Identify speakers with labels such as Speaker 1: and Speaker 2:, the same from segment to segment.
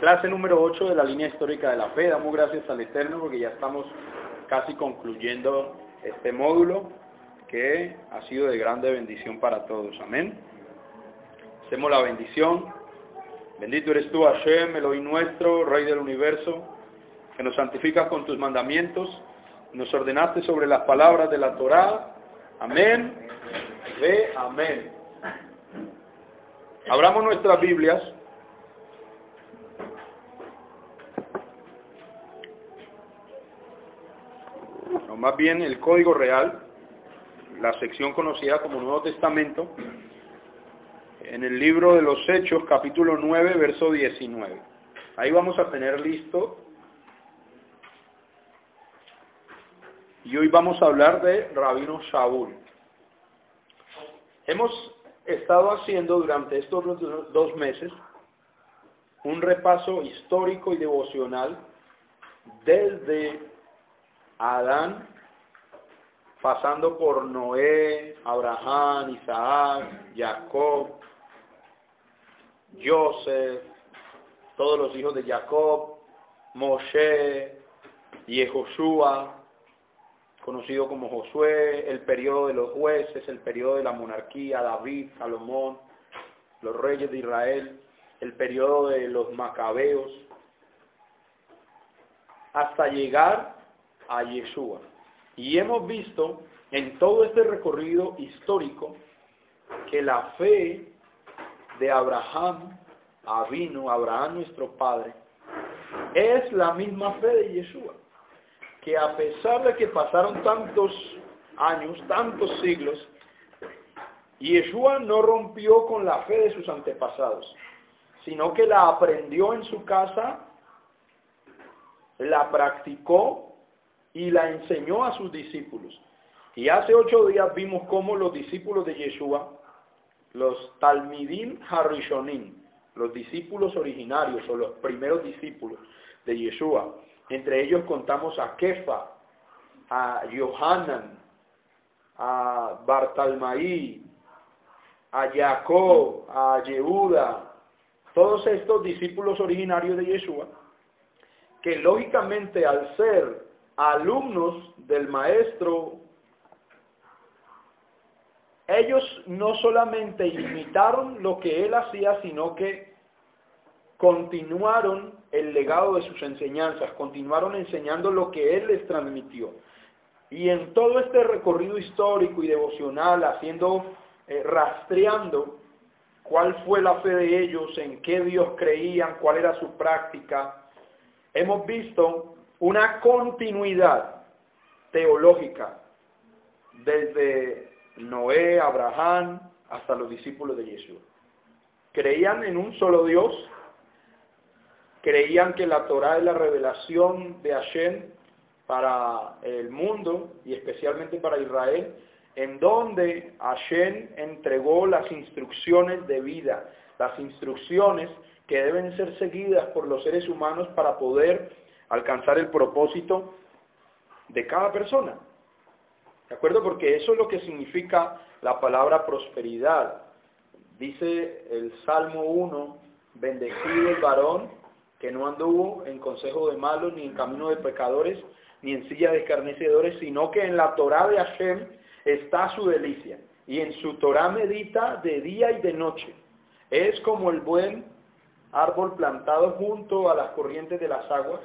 Speaker 1: Clase número 8 de la línea histórica de la fe. Damos gracias al Eterno porque ya estamos casi concluyendo este módulo que ha sido de grande bendición para todos. Amén. Hacemos la bendición. Bendito eres tú, Hashem, Elohim nuestro, Rey del universo, que nos santificas con tus mandamientos, nos ordenaste sobre las palabras de la Torá. Amén. Ve, amén. Abramos nuestras Biblias más bien el Código Real, la sección conocida como Nuevo Testamento, en el libro de los Hechos, capítulo 9, verso 19. Ahí vamos a tener listo. Y hoy vamos a hablar de Rabino Shaul. Hemos estado haciendo durante estos dos meses un repaso histórico y devocional desde Adán, pasando por Noé, Abraham, Isaac, Jacob, Joseph, todos los hijos de Jacob, Moshe, Yehoshua, conocido como Josué, el periodo de los jueces, el periodo de la monarquía, David, Salomón, los reyes de Israel, el periodo de los macabeos, hasta llegar a Yeshua. Y hemos visto en todo este recorrido histórico que la fe de Abraham, Avino, Abraham nuestro padre, es la misma fe de Yeshua. Que a pesar de que pasaron tantos años, tantos siglos, Yeshua no rompió con la fe de sus antepasados, sino que la aprendió en su casa, la practicó y la enseñó a sus discípulos. Y hace ocho días vimos cómo los discípulos de Yeshua, los Talmidim Harishonim, los discípulos originarios o los primeros discípulos de Yeshua, entre ellos contamos a Kefa, a Yohanan, a Bartalmaí, a Jacob, a Yehuda, todos estos discípulos originarios de Yeshua, que lógicamente al ser alumnos del maestro, ellos no solamente imitaron lo que él hacía, sino que continuaron el legado de sus enseñanzas, continuaron enseñando lo que él les transmitió. Y en todo este recorrido histórico y devocional, haciendo, eh, rastreando cuál fue la fe de ellos, en qué Dios creían, cuál era su práctica, hemos visto una continuidad teológica desde Noé, Abraham, hasta los discípulos de Jesús. Creían en un solo Dios, creían que la Torah es la revelación de Hashem para el mundo y especialmente para Israel, en donde Hashem entregó las instrucciones de vida, las instrucciones que deben ser seguidas por los seres humanos para poder alcanzar el propósito de cada persona. ¿De acuerdo? Porque eso es lo que significa la palabra prosperidad. Dice el Salmo 1, bendecido el varón que no anduvo en consejo de malos, ni en camino de pecadores, ni en silla de escarnecedores, sino que en la Torah de Hashem está su delicia, y en su Torah medita de día y de noche. Es como el buen árbol plantado junto a las corrientes de las aguas,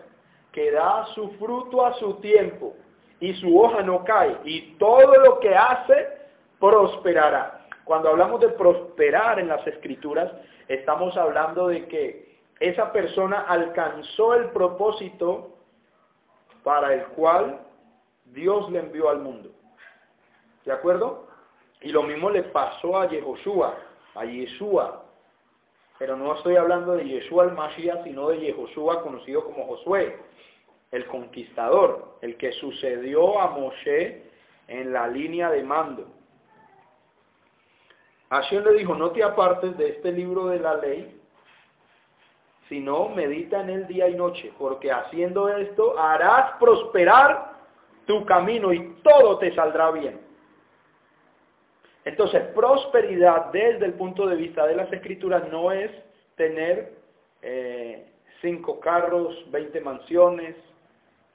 Speaker 1: que da su fruto a su tiempo y su hoja no cae y todo lo que hace prosperará. Cuando hablamos de prosperar en las escrituras, estamos hablando de que esa persona alcanzó el propósito para el cual Dios le envió al mundo. ¿De acuerdo? Y lo mismo le pasó a Yehoshua, a Yeshua, pero no estoy hablando de Yeshua el Mashiach, sino de Yehoshua, conocido como Josué, el conquistador, el que sucedió a Moshe en la línea de mando. Hashem le dijo, no te apartes de este libro de la ley, sino medita en él día y noche, porque haciendo esto harás prosperar tu camino y todo te saldrá bien. Entonces, prosperidad desde el punto de vista de las escrituras no es tener eh, cinco carros, veinte mansiones,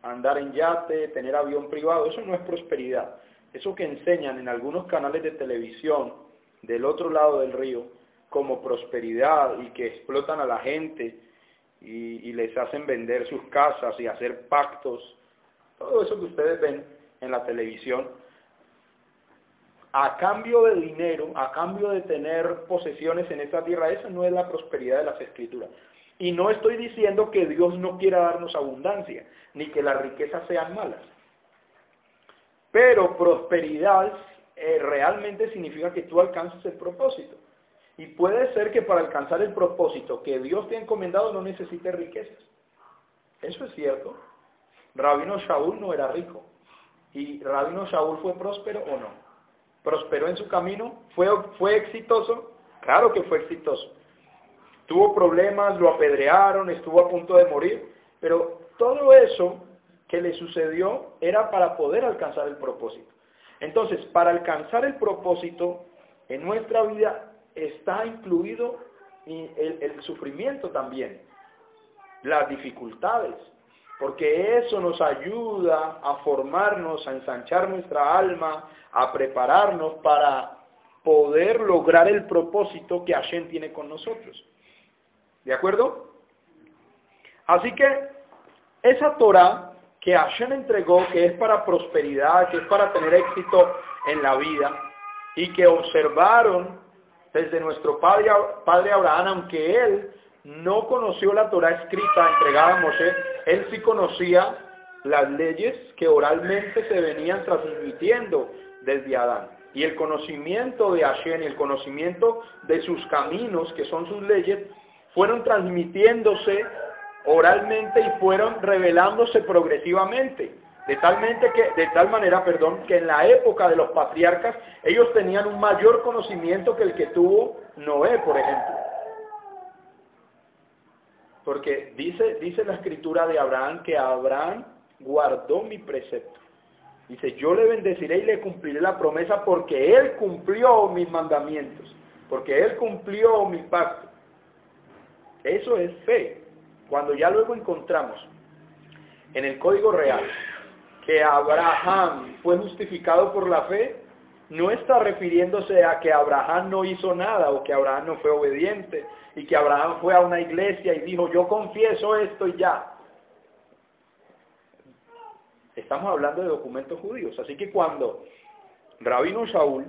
Speaker 1: andar en yate, tener avión privado, eso no es prosperidad. Eso que enseñan en algunos canales de televisión del otro lado del río como prosperidad y que explotan a la gente y, les hacen vender sus casas y hacer pactos, todo eso que ustedes ven en la televisión, a cambio de dinero, a cambio de tener posesiones en esta tierra, esa no es la prosperidad de las escrituras. Y no estoy diciendo que Dios no quiera darnos abundancia, ni que las riquezas sean malas. Pero prosperidad eh, realmente significa que tú alcances el propósito. Y puede ser que para alcanzar el propósito que Dios te ha encomendado no necesites riquezas. Eso es cierto. Rabino Shaul no era rico. ¿Y Rabino Shaul fue próspero o no? prosperó en su camino, fue, fue exitoso, claro que fue exitoso. Tuvo problemas, lo apedrearon, estuvo a punto de morir, pero todo eso que le sucedió era para poder alcanzar el propósito. Entonces, para alcanzar el propósito, en nuestra vida está incluido el, sufrimiento también, las dificultades, porque eso nos ayuda a formarnos, a ensanchar nuestra alma, a prepararnos para poder lograr el propósito que Hashem tiene con nosotros. ¿De acuerdo? Así que esa Torah que Hashem entregó, que es para prosperidad, que es para tener éxito en la vida, y que observaron desde nuestro padre, padre Abraham, aunque él no conoció la Torah escrita entregada a Moshe, él sí conocía las leyes que oralmente se venían transmitiendo desde Adán. Y el conocimiento de Hashem el conocimiento de sus caminos, que son sus leyes, fueron transmitiéndose oralmente y fueron revelándose progresivamente. De, tal manera, que en la época de los patriarcas ellos tenían un mayor conocimiento que el que tuvo Noé, por ejemplo. Porque dice, dice la escritura de Abraham que Abraham guardó mi precepto. Dice, yo le bendeciré y le cumpliré la promesa porque él cumplió mis mandamientos, porque él cumplió mi pacto. Eso es fe. Cuando ya luego encontramos en el Código Real que Abraham fue justificado por la fe, no está refiriéndose a que Abraham no hizo nada o que Abraham no fue obediente y que Abraham fue a una iglesia y dijo, yo confieso esto y ya. Estamos hablando de documentos judíos. Así que cuando Rabino Saúl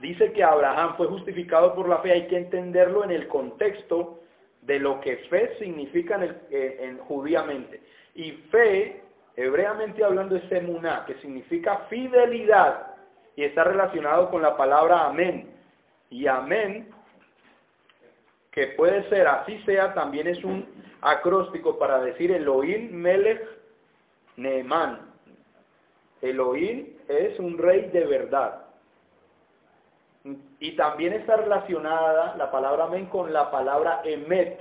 Speaker 1: dice que Abraham fue justificado por la fe, hay que entenderlo en el contexto de lo que fe significa en, en judíamente. Y fe, hebreamente hablando, es emuná, que significa fidelidad y está relacionado con la palabra amén. Y amén, que puede ser así sea, también es un acróstico para decir Elohim Melech Neemán. Elohim es un rey de verdad. Y también está relacionada la palabra amén con la palabra emet.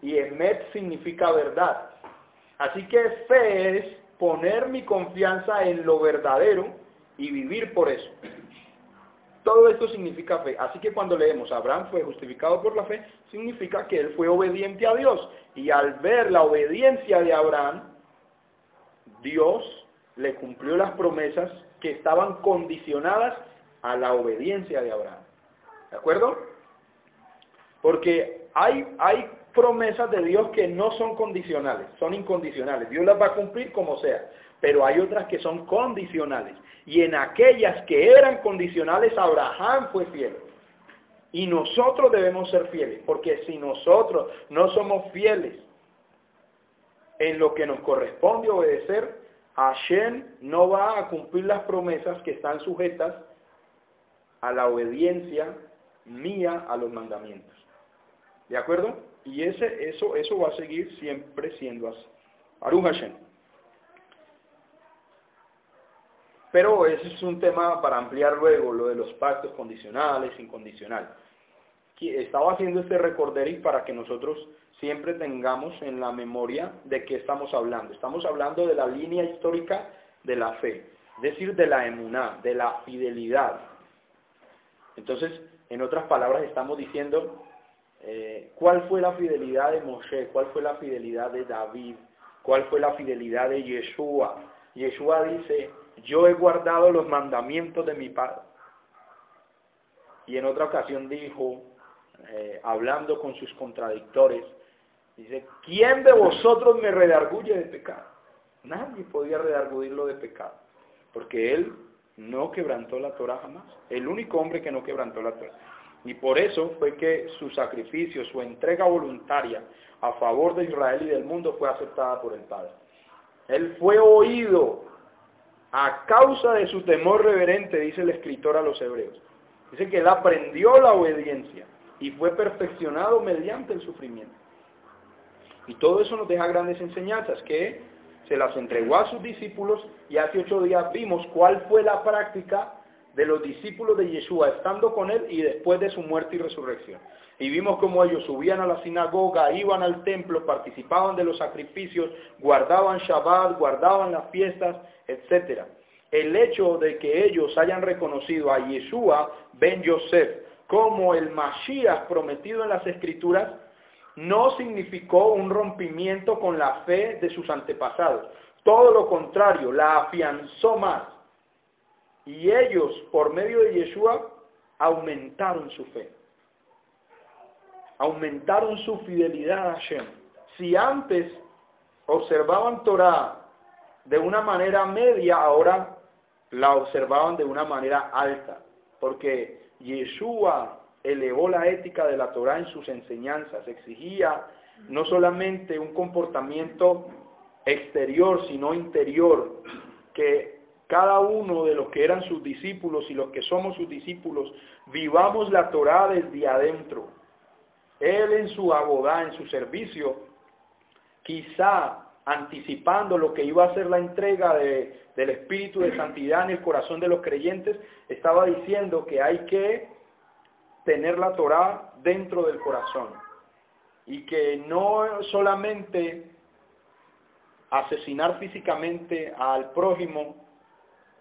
Speaker 1: Y emet significa verdad. Así que fe es poner mi confianza en lo verdadero y vivir por eso. Todo esto significa fe. Así que cuando leemos Abraham fue justificado por la fe, significa que él fue obediente a Dios. Y al ver la obediencia de Abraham, Dios le cumplió las promesas que estaban condicionadas a la obediencia de Abraham. ¿De acuerdo? Porque hay, hay promesas de Dios que no son condicionales, son incondicionales. Dios las va a cumplir como sea pero hay otras que son condicionales. Y en aquellas que eran condicionales, Abraham fue fiel. Y nosotros debemos ser fieles, porque si nosotros no somos fieles en lo que nos corresponde obedecer, Hashem no va a cumplir las promesas que están sujetas a la obediencia mía a los mandamientos. ¿De acuerdo? Y ese, eso, eso va a seguir siempre siendo así. Hashem. Pero ese es un tema para ampliar luego, lo de los pactos condicionales, incondicionales. Estaba haciendo este recorderi para que nosotros siempre tengamos en la memoria de qué estamos hablando. Estamos hablando de la línea histórica de la fe, es decir, de la emuná, de la fidelidad. Entonces, en otras palabras, estamos diciendo eh, cuál fue la fidelidad de Moshe, cuál fue la fidelidad de David, cuál fue la fidelidad de Yeshua. Yeshua dice, yo he guardado los mandamientos de mi Padre. Y en otra ocasión dijo, eh, hablando con sus contradictores, dice, ¿quién de vosotros me redarguye de pecado? Nadie podía redarguirlo de pecado, porque él no quebrantó la Torah jamás, el único hombre que no quebrantó la Torah. Y por eso fue que su sacrificio, su entrega voluntaria a favor de Israel y del mundo fue aceptada por el Padre. Él fue oído a causa de su temor reverente, dice el escritor a los hebreos. Dice que él aprendió la obediencia y fue perfeccionado mediante el sufrimiento. Y todo eso nos deja grandes enseñanzas que se las entregó a sus discípulos y hace ocho días vimos cuál fue la práctica de los discípulos de Yeshua estando con él y después de su muerte y resurrección. Y vimos cómo ellos subían a la sinagoga, iban al templo, participaban de los sacrificios, guardaban Shabbat, guardaban las fiestas, etc. El hecho de que ellos hayan reconocido a Yeshua ben Yosef como el Mashiach prometido en las Escrituras, no significó un rompimiento con la fe de sus antepasados. Todo lo contrario, la afianzó más. Y ellos, por medio de Yeshua, aumentaron su fe aumentaron su fidelidad a Hashem. Si antes observaban Torah de una manera media, ahora la observaban de una manera alta, porque Yeshua elevó la ética de la Torah en sus enseñanzas, exigía no solamente un comportamiento exterior, sino interior, que cada uno de los que eran sus discípulos y los que somos sus discípulos, vivamos la Torah desde adentro, él en su abogado, en su servicio, quizá anticipando lo que iba a ser la entrega del Espíritu de Santidad en el corazón de los creyentes, estaba diciendo que hay que tener la Torah dentro del corazón y que no solamente asesinar físicamente al prójimo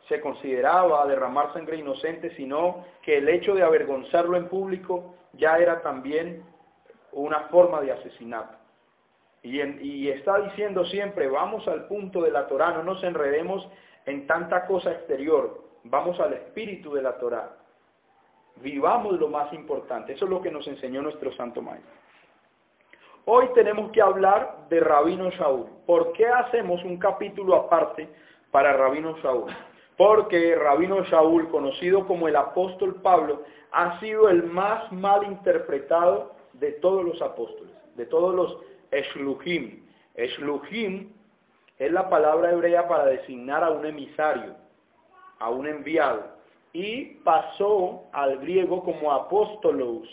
Speaker 1: se consideraba derramar sangre inocente, sino que el hecho de avergonzarlo en público ya era también una forma de asesinato. Y, está diciendo siempre, vamos al punto de la Torah, no nos enredemos en tanta cosa exterior, vamos al espíritu de la Torah. Vivamos lo más importante, eso es lo que nos enseñó nuestro Santo Maestro. Hoy tenemos que hablar de Rabino Shaul. ¿Por qué hacemos un capítulo aparte para Rabino Shaul? Porque Rabino Shaul, conocido como el apóstol Pablo, ha sido el más mal interpretado de todos los apóstoles, de todos los Eshluhim. Eshluhim es la palabra hebrea para designar a un emisario, a un enviado, y pasó al griego como apóstolos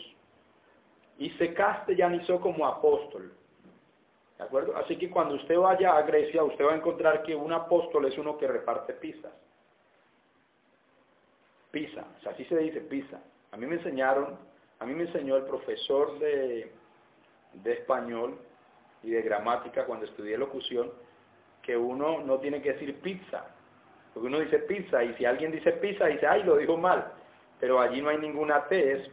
Speaker 1: y se castellanizó como apóstol. ¿De acuerdo? Así que cuando usted vaya a Grecia, usted va a encontrar que un apóstol es uno que reparte pizzas. Pizza, así se dice pizza. A mí me enseñaron a mí me enseñó el profesor de, español y de gramática cuando estudié locución que uno no tiene que decir pizza, porque uno dice pizza y si alguien dice pizza dice, ay, lo dijo mal, pero allí no hay ninguna T, es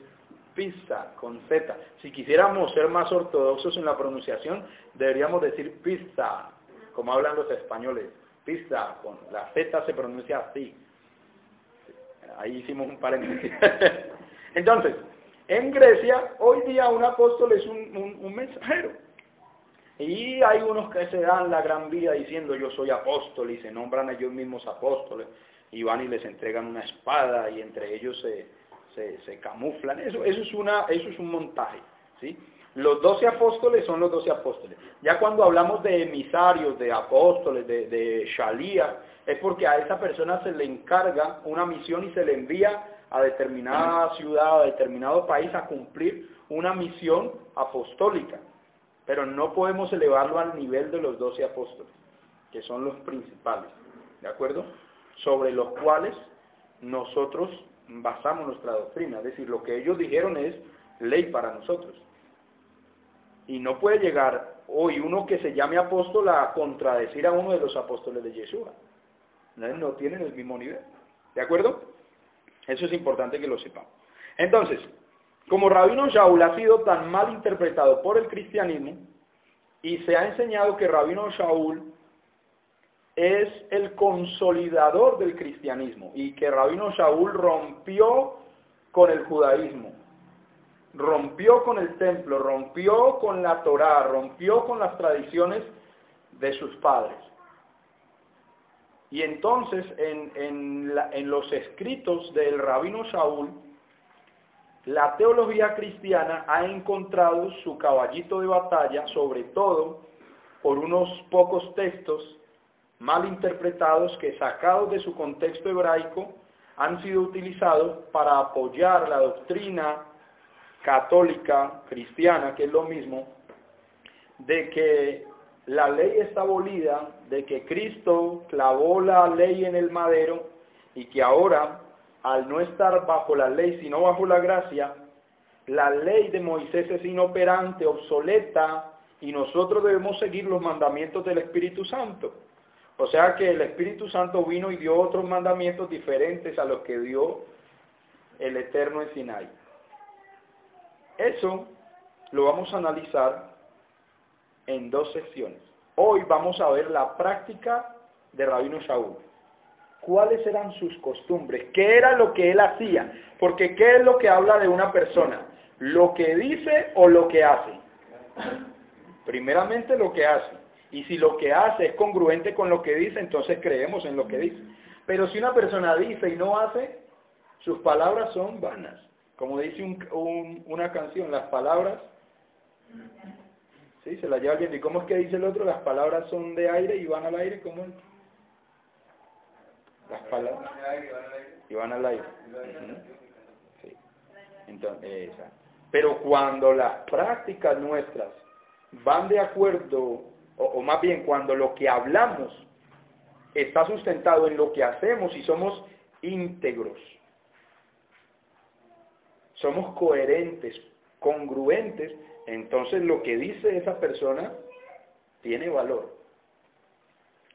Speaker 1: pizza con Z. Si quisiéramos ser más ortodoxos en la pronunciación, deberíamos decir pizza, como hablan los españoles, pizza, con la Z se pronuncia así. Ahí hicimos un paréntesis. Entonces, en Grecia, hoy día un apóstol es un, mensajero. Y hay unos que se dan la gran vida diciendo yo soy apóstol y se nombran ellos mismos apóstoles y van y les entregan una espada y entre ellos se, se, camuflan. Eso, eso, es una, eso es un montaje. ¿sí? Los doce apóstoles son los doce apóstoles. Ya cuando hablamos de emisarios, de apóstoles, de, de shalía, es porque a esa persona se le encarga una misión y se le envía a determinada ciudad, a determinado país a cumplir una misión apostólica. Pero no podemos elevarlo al nivel de los doce apóstoles, que son los principales, ¿de acuerdo? Sobre los cuales nosotros basamos nuestra doctrina. Es decir, lo que ellos dijeron es ley para nosotros. Y no puede llegar hoy uno que se llame apóstol a contradecir a uno de los apóstoles de Yeshua. No, tienen el mismo nivel. ¿De acuerdo? Eso es importante que lo sepamos. Entonces, como Rabino Shaul ha sido tan mal interpretado por el cristianismo, y se ha enseñado que Rabino Shaul es el consolidador del cristianismo y que Rabino Shaul rompió con el judaísmo, rompió con el templo, rompió con la Torá, rompió con las tradiciones de sus padres. Y entonces en, en los escritos del rabino Shaul, la teología cristiana ha encontrado su caballito de batalla, sobre todo por unos pocos textos mal interpretados que sacados de su contexto hebraico han sido utilizados para apoyar la doctrina católica, cristiana, que es lo mismo, de que la ley está abolida, de que Cristo clavó la ley en el madero y que ahora, al no estar bajo la ley, sino bajo la gracia, la ley de Moisés es inoperante, obsoleta, y nosotros debemos seguir los mandamientos del Espíritu Santo. O sea que el Espíritu Santo vino y dio otros mandamientos diferentes a los que dio el Eterno en Sinai. Eso lo vamos a analizar en dos secciones. Hoy vamos a ver la práctica de Rabino Shaul. ¿Cuáles eran sus costumbres? ¿Qué era lo que él hacía? Porque ¿qué es lo que habla de una persona? ¿Lo que dice o lo que hace? Primeramente lo que hace. Y si lo que hace es congruente con lo que dice, entonces creemos en lo que dice. Pero si una persona dice y no hace, sus palabras son vanas. Como dice una canción, las palabras, ¿sí? Se las lleva alguien. ¿Y cómo es que dice el otro? Las palabras son de aire y van al aire, ¿cómo es? Las palabras. Y van al aire. Entonces, Pero cuando las prácticas nuestras van de acuerdo, o más bien cuando lo que hablamos está sustentado en lo que hacemos y somos íntegros, somos coherentes, congruentes, entonces lo que dice esa persona tiene valor.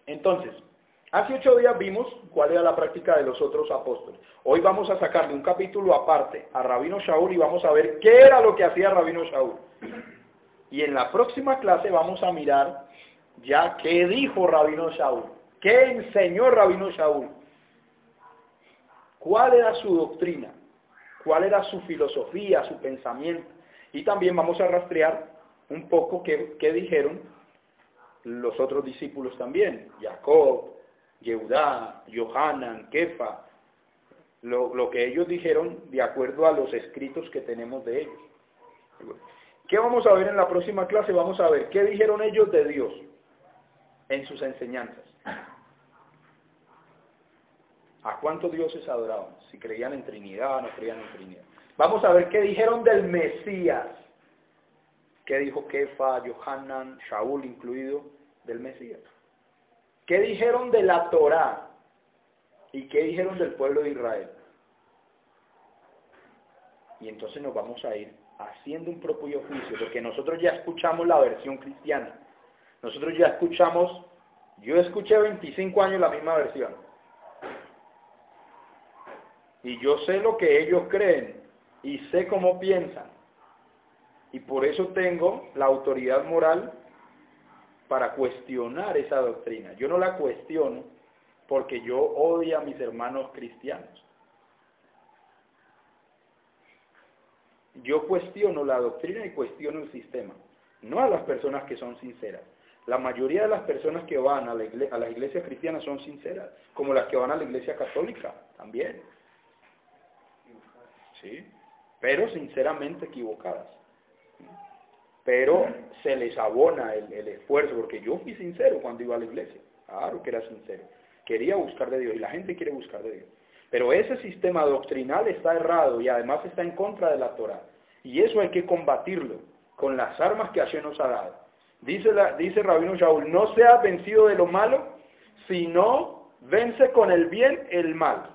Speaker 1: Entonces, hace ocho días vimos cuál era la práctica de los otros apóstoles. Hoy vamos a sacarle un capítulo aparte a Rabino Shaul y vamos a ver qué era lo que hacía Rabino Shaul. Y en la próxima clase vamos a mirar ya qué dijo Rabino Shaul, qué enseñó Rabino Shaul, cuál era su doctrina cuál era su filosofía, su pensamiento. Y también vamos a rastrear un poco qué, dijeron los otros discípulos también, Jacob, Yehudá, Johanan, Kefa, lo, lo, que ellos dijeron de acuerdo a los escritos que tenemos de ellos. ¿Qué vamos a ver en la próxima clase? Vamos a ver qué dijeron ellos de Dios en sus enseñanzas. ¿A cuántos dioses adoraban? Si creían en Trinidad no creían en Trinidad. Vamos a ver qué dijeron del Mesías. ¿Qué dijo Kefa, Johanan, Shaul incluido del Mesías? ¿Qué dijeron de la Torá? ¿Y qué dijeron del pueblo de Israel? Y entonces nos vamos a ir haciendo un propio juicio, porque nosotros ya escuchamos la versión cristiana. Nosotros ya escuchamos, yo escuché 25 años la misma versión. Y yo sé lo que ellos creen y sé cómo piensan. Y por eso tengo la autoridad moral para cuestionar esa doctrina. Yo no la cuestiono porque yo odio a mis hermanos cristianos. Yo cuestiono la doctrina y cuestiono el sistema, no a las personas que son sinceras. La mayoría de las personas que van a, la iglesia, a las iglesias cristianas son sinceras, como las que van a la iglesia católica también. ¿sí? pero sinceramente equivocadas. Pero se les abona el, esfuerzo, porque yo fui sincero cuando iba a la iglesia, claro que era sincero. Quería buscar de Dios y la gente quiere buscar de Dios. Pero ese sistema doctrinal está errado y además está en contra de la Torah. Y eso hay que combatirlo con las armas que Hashem nos ha dado. Dice, la, dice Rabino Shaul, no seas vencido de lo malo, sino vence con el bien el mal.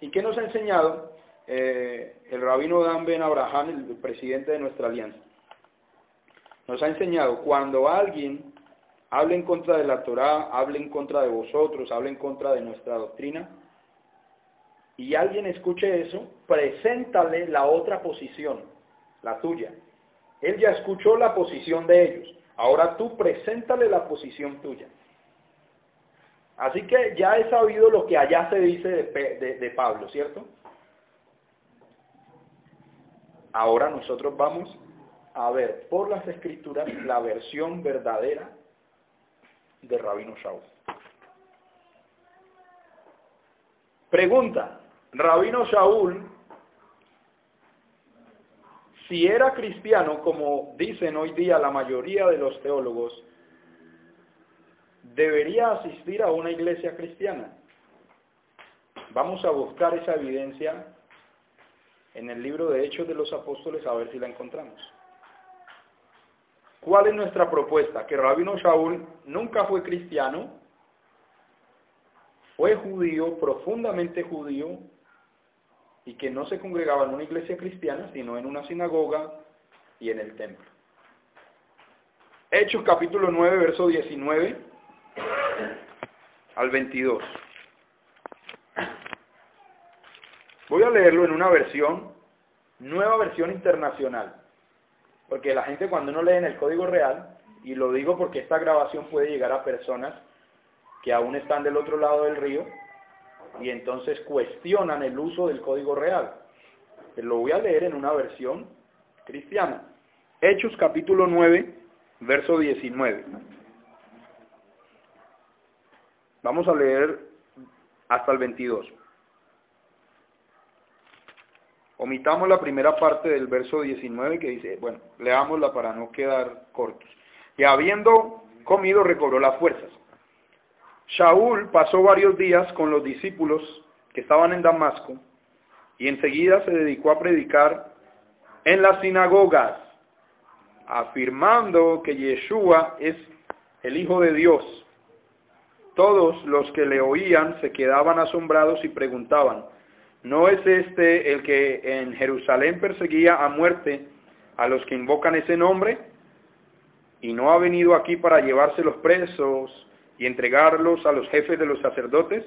Speaker 1: ¿Y qué nos ha enseñado eh, el Rabino Dan Ben Abraham, el presidente de nuestra alianza? Nos ha enseñado, cuando alguien hable en contra de la Torah, hable en contra de vosotros, hable en contra de nuestra doctrina, y alguien escuche eso, preséntale la otra posición, la tuya. Él ya escuchó la posición de ellos. Ahora tú preséntale la posición tuya. Así que ya he sabido lo que allá se dice de, de Pablo, ¿cierto? Ahora nosotros vamos a ver por las escrituras la versión verdadera de Rabino Shaul. Pregunta, Rabino Shaul, si era cristiano, como dicen hoy día la mayoría de los teólogos, debería asistir a una iglesia cristiana. Vamos a buscar esa evidencia en el libro de Hechos de los Apóstoles a ver si la encontramos. ¿Cuál es nuestra propuesta? Que Rabino Shaul nunca fue cristiano, fue judío, profundamente judío, y que no se congregaba en una iglesia cristiana, sino en una sinagoga y en el templo. Hechos capítulo 9, verso 19 al 22. Voy a leerlo en una versión, nueva versión internacional. Porque la gente cuando uno lee en el código real, y lo digo porque esta grabación puede llegar a personas que aún están del otro lado del río, y entonces cuestionan el uso del código real. Lo voy a leer en una versión cristiana. Hechos capítulo 9, verso 19. Vamos a leer hasta el 22. Omitamos la primera parte del verso 19 que dice, bueno, leámosla para no quedar cortos. Y habiendo comido recobró las fuerzas. Shaul pasó varios días con los discípulos que estaban en Damasco y enseguida se dedicó a predicar en las sinagogas, afirmando que Yeshua es el Hijo de Dios. Todos los que le oían se quedaban asombrados y preguntaban, ¿No es este el que en Jerusalén perseguía a muerte a los que invocan ese nombre? ¿Y no ha venido aquí para llevarse los presos y entregarlos a los jefes de los sacerdotes?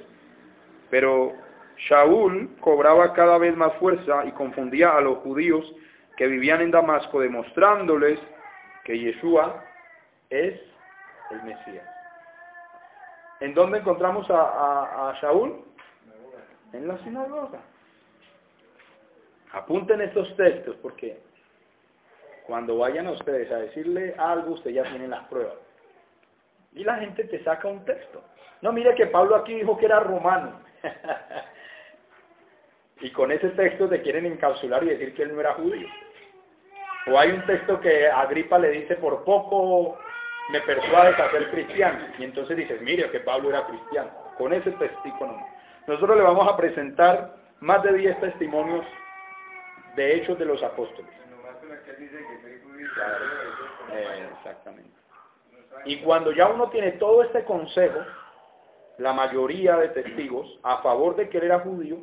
Speaker 1: Pero Shaul cobraba cada vez más fuerza y confundía a los judíos que vivían en Damasco, demostrándoles que Yeshua es el Mesías. ¿En dónde encontramos a, a Shaul? en la sinagoga. Apunten estos textos porque cuando vayan a ustedes a decirle algo, ustedes ya tienen las pruebas. Y la gente te saca un texto. No, mire que Pablo aquí dijo que era romano. y con ese texto te quieren encapsular y decir que él no era judío. O hay un texto que Agripa le dice, por poco me persuades a ser cristiano. Y entonces dices, mire que Pablo era cristiano. Con ese testigo no. Nosotros le vamos a presentar más de 10 testimonios de hechos de los apóstoles. exactamente. Y cuando ya uno tiene todo este consejo, la mayoría de testigos, a favor de que él era judío,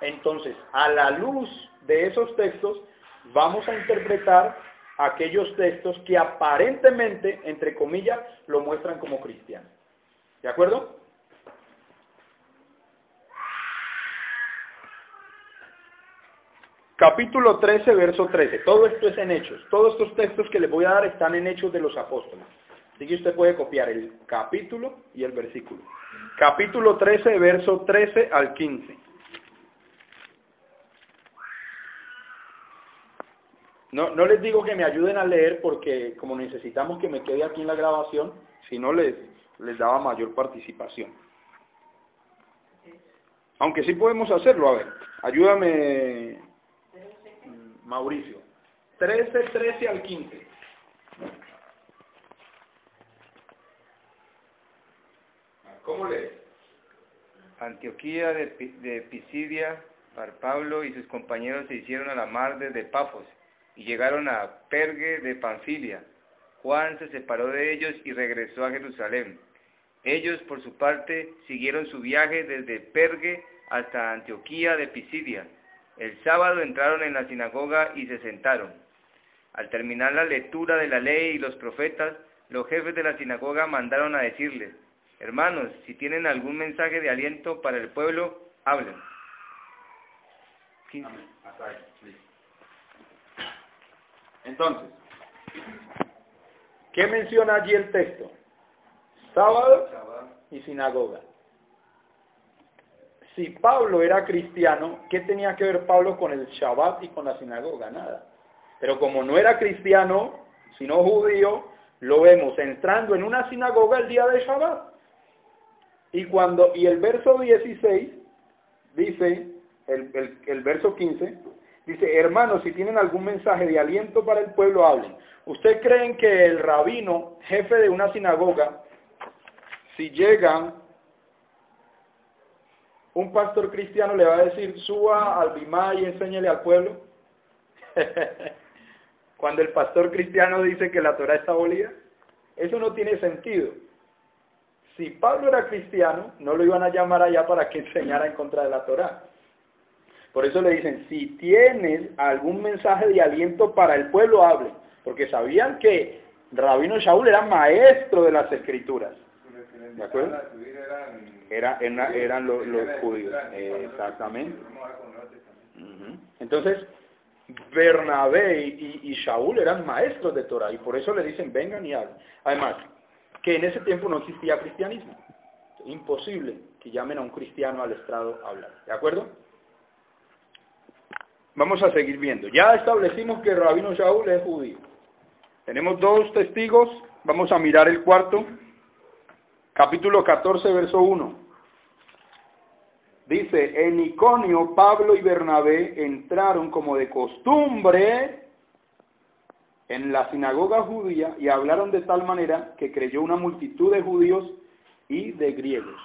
Speaker 1: entonces a la luz de esos textos vamos a interpretar aquellos textos que aparentemente, entre comillas, lo muestran como cristiano. ¿De acuerdo? Capítulo 13, verso 13. Todo esto es en Hechos. Todos estos textos que les voy a dar están en Hechos de los Apóstoles. Así que usted puede copiar el capítulo y el versículo. Capítulo 13, verso 13 al 15. No, no les digo que me ayuden a leer porque como necesitamos que me quede aquí en la grabación, si no les, les daba mayor participación. Aunque sí podemos hacerlo, a ver, ayúdame Mauricio. 13, 13 al 15. ¿Cómo lees?
Speaker 2: Antioquía de, de Pisidia, Pablo y sus compañeros se hicieron a la mar desde Pafos y llegaron a Pergue de Panfilia. Juan se separó de ellos y regresó a Jerusalén. Ellos, por su parte, siguieron su viaje desde Pergue hasta Antioquía de Pisidia. El sábado entraron en la sinagoga y se sentaron. Al terminar la lectura de la ley y los profetas, los jefes de la sinagoga mandaron a decirles, hermanos, si tienen algún mensaje de aliento para el pueblo, hablen.
Speaker 1: Entonces, ¿qué menciona allí el texto? Sábado y sinagoga. Si Pablo era cristiano, ¿qué tenía que ver Pablo con el Shabbat y con la sinagoga? Nada. Pero como no era cristiano, sino judío, lo vemos entrando en una sinagoga el día de Shabbat. Y cuando y el verso 16 dice, el, el verso 15, dice, hermanos, si tienen algún mensaje de aliento para el pueblo, hablen. ¿Ustedes creen que el rabino, jefe de una sinagoga, si llega un pastor cristiano le va a decir, suba al Bimá y enséñele al pueblo? Cuando el pastor cristiano dice que la Torah está abolida, eso no tiene sentido. Si Pablo era cristiano, no lo iban a llamar allá para que enseñara en contra de la Torah. Por eso le dicen, si tienes algún mensaje de aliento para el pueblo, hable. Porque sabían que Rabino Shaul era maestro de las escrituras. Era, eran los, judíos. exactamente. Entonces, Bernabé y, y, Shaul eran maestros de Torah y por eso le dicen vengan y hablen. Además, que en ese tiempo no existía cristianismo. Imposible que llamen a un cristiano al estrado a hablar. ¿De acuerdo? Vamos a seguir viendo. Ya establecimos que el rabino Shaul es judío. Tenemos dos testigos. Vamos a mirar el cuarto. Capítulo 14, verso 1. Dice, en Iconio, Pablo y Bernabé entraron como de costumbre en la sinagoga judía y hablaron de tal manera que creyó una multitud de judíos y de griegos.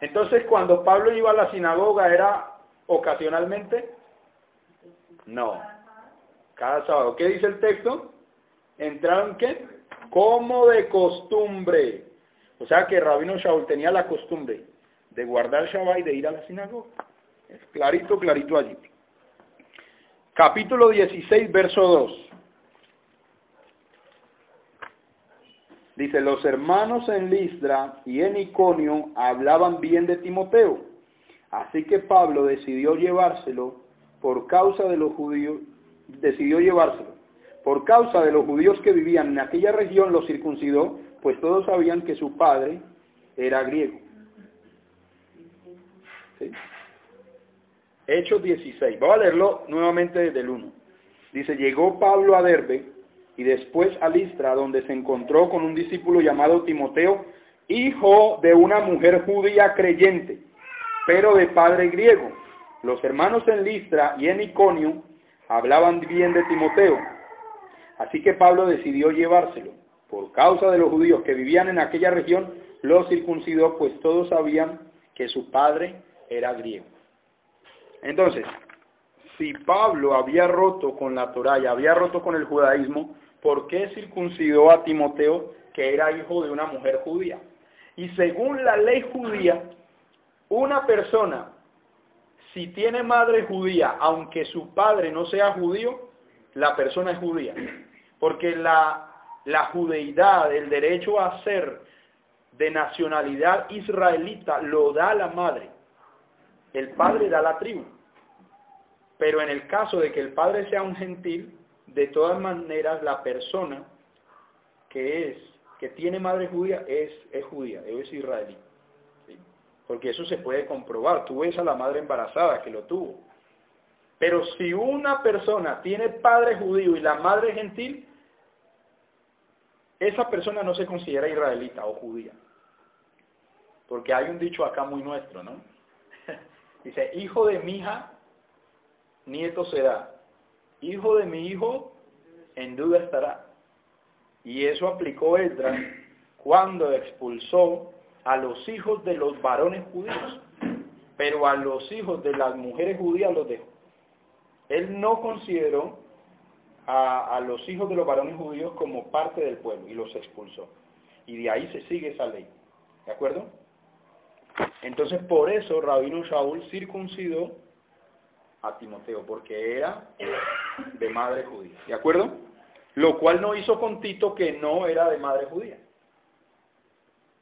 Speaker 1: Entonces, cuando Pablo iba a la sinagoga, ¿era ocasionalmente? No. Cada sábado. ¿Qué dice el texto? Entraron qué? Como de costumbre. O sea que Rabino Shaul tenía la costumbre de guardar Shabbat y de ir a la sinagoga. Es clarito, clarito allí. Capítulo 16, verso 2. Dice, los hermanos en Listra y en Iconio hablaban bien de Timoteo. Así que Pablo decidió llevárselo por causa de los judíos, decidió llevárselo. Por causa de los judíos que vivían en aquella región, lo circuncidó, pues todos sabían que su padre era griego. Hechos 16. Voy a leerlo nuevamente desde el 1. Dice, llegó Pablo a Derbe y después a Listra, donde se encontró con un discípulo llamado Timoteo, hijo de una mujer judía creyente, pero de padre griego. Los hermanos en Listra y en Iconio hablaban bien de Timoteo. Así que Pablo decidió llevárselo. Por causa de los judíos que vivían en aquella región, lo circuncidó, pues todos sabían que su padre era griego. Entonces, si Pablo había roto con la Torah y había roto con el judaísmo, ¿por qué circuncidó a Timoteo, que era hijo de una mujer judía? Y según la ley judía, una persona si tiene madre judía, aunque su padre no sea judío, la persona es judía. Porque la, la judeidad, el derecho a ser de nacionalidad israelita, lo da la madre. El padre da la tribu. Pero en el caso de que el padre sea un gentil, de todas maneras la persona que es, que tiene madre judía, es, es judía, es israelí porque eso se puede comprobar. Tú ves a la madre embarazada que lo tuvo. Pero si una persona tiene padre judío y la madre gentil, esa persona no se considera israelita o judía. Porque hay un dicho acá muy nuestro, ¿no? Dice, hijo de mi hija, nieto será. Hijo de mi hijo, en duda estará. Y eso aplicó Edra cuando expulsó a los hijos de los varones judíos, pero a los hijos de las mujeres judías los dejó. Él no consideró a, los hijos de los varones judíos como parte del pueblo y los expulsó. Y de ahí se sigue esa ley. ¿De acuerdo? Entonces por eso Rabino Shaul circuncidó a Timoteo, porque era de madre judía. ¿De acuerdo? Lo cual no hizo con Tito que no era de madre judía.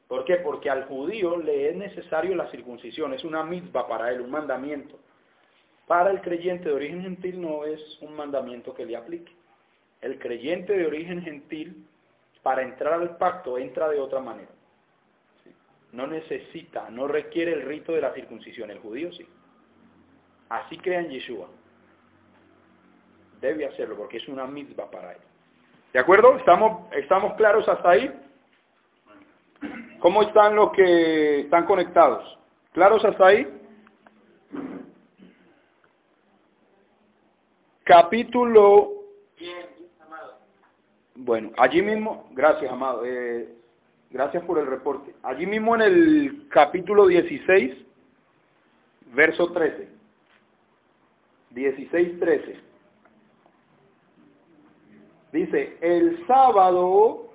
Speaker 1: ¿Por qué? Porque al judío le es necesario la circuncisión, es una misma para él, un mandamiento. Para el creyente de origen gentil no es un mandamiento que le aplique. El creyente de origen gentil, para entrar al pacto, entra de otra manera. No necesita, no requiere el rito de la circuncisión, el judío sí. Así crea en Yeshua. Debe hacerlo porque es una misma para él. ¿De acuerdo? ¿Estamos, ¿Estamos claros hasta ahí? ¿Cómo están los que están conectados? ¿Claros hasta ahí? Capítulo... Bueno, allí mismo, gracias, amado. Eh, gracias por el reporte. Allí mismo en el capítulo 16, verso 13. 16, 13. Dice, el sábado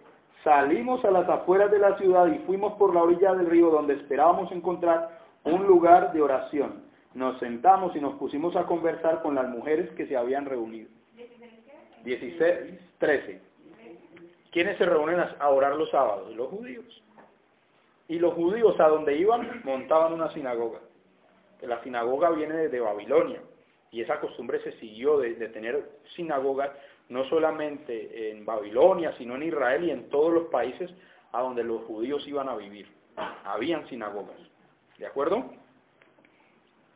Speaker 1: salimos a las afueras de la ciudad y fuimos por la orilla del río donde esperábamos encontrar un lugar de oración. Nos sentamos y nos pusimos a conversar con las mujeres que se habían reunido. 16, 13. ¿Quiénes se reúnen a orar los sábados? Los judíos. Y los judíos a donde iban montaban una sinagoga. la sinagoga viene desde Babilonia. Y esa costumbre se siguió de, tener sinagogas no solamente en Babilonia, sino en Israel y en todos los países a donde los judíos iban a vivir. Habían sinagogas. ¿De acuerdo?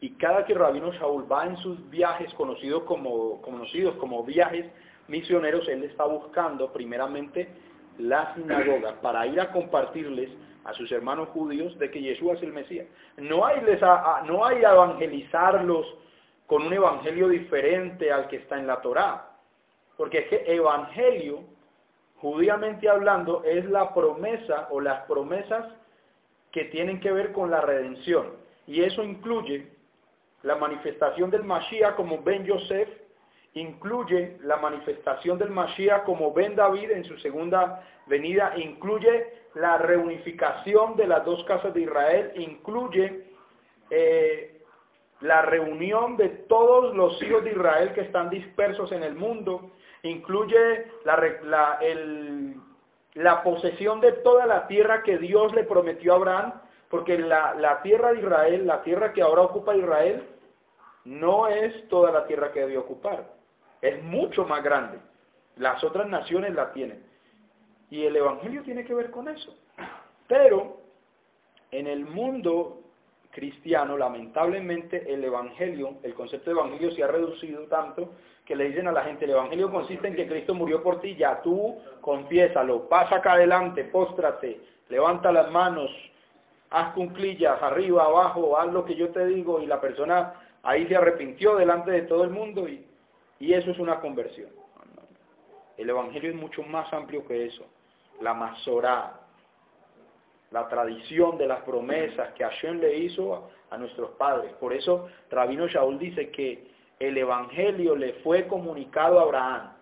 Speaker 1: Y cada que Rabino Shaul va en sus viajes conocidos como, conocidos como viajes misioneros, él está buscando primeramente la sinagoga para ir a compartirles a sus hermanos judíos de que Yeshua es el Mesías. No hay, les no hay evangelizarlos con un evangelio diferente al que está en la Torá. Porque es que evangelio, judíamente hablando, es la promesa o las promesas que tienen que ver con la redención. Y eso incluye la manifestación del Mashiach como Ben Yosef, incluye la manifestación del Mashiach como Ben David en su segunda venida, incluye la reunificación de las dos casas de Israel, incluye eh, la reunión de todos los hijos de Israel que están dispersos en el mundo, incluye la, la, posesión de toda la tierra que Dios le prometió a Abraham, porque la, la tierra de Israel, la tierra que ahora ocupa Israel, no es toda la tierra que debió ocupar, es mucho más grande. Las otras naciones la tienen. Y el Evangelio tiene que ver con eso. Pero en el mundo cristiano, lamentablemente el Evangelio, el concepto de Evangelio se ha reducido tanto que le dicen a la gente, el Evangelio consiste en que Cristo murió por ti, ya tú confiésalo, pasa acá adelante, póstrate, levanta las manos, haz cunclillas, arriba, abajo, haz lo que yo te digo, y la persona ahí se arrepintió delante de todo el mundo, y, y eso es una conversión. El Evangelio es mucho más amplio que eso. La Masorá, la tradición de las promesas que Hashem le hizo a, nuestros padres. Por eso Rabino Shaul dice que el Evangelio le fue comunicado a Abraham.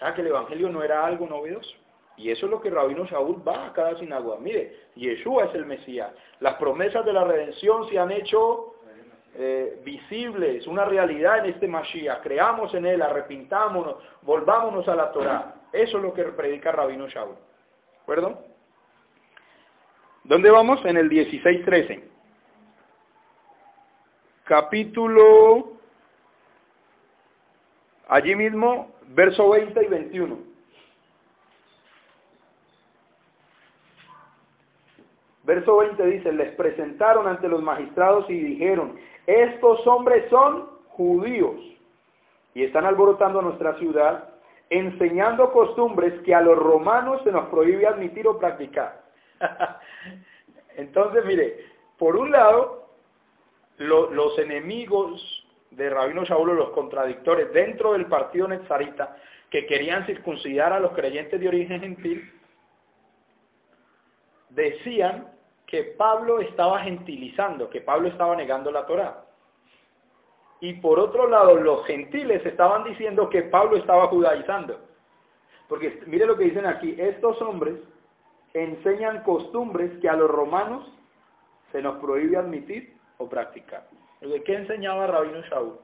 Speaker 1: O que el Evangelio no era algo novedoso. Y eso es lo que Rabino Shaul va a cada sinagoga. Mire, Yeshua es el Mesías. Las promesas de la redención se han hecho eh, visibles, una realidad en este Mashiach. Creamos en él, arrepintámonos, volvámonos a la Torah. Eso es lo que predica Rabino Shaul. ¿De acuerdo? ¿Dónde vamos? En el 16.13. Capítulo Allí mismo, verso 20 y 21. Verso 20 dice, les presentaron ante los magistrados y dijeron, estos hombres son judíos y están alborotando nuestra ciudad, enseñando costumbres que a los romanos se nos prohíbe admitir o practicar. Entonces, mire, por un lado, los enemigos de Rabino Shaul, los contradictores dentro del partido Netzarita, que querían circuncidar a los creyentes de origen gentil, decían que Pablo estaba gentilizando, que Pablo estaba negando la Torá. Y por otro lado, los gentiles estaban diciendo que Pablo estaba judaizando. Porque mire lo que dicen aquí, estos hombres enseñan costumbres que a los romanos se nos prohíbe admitir o practicar. ¿Qué enseñaba Rabino Shaul?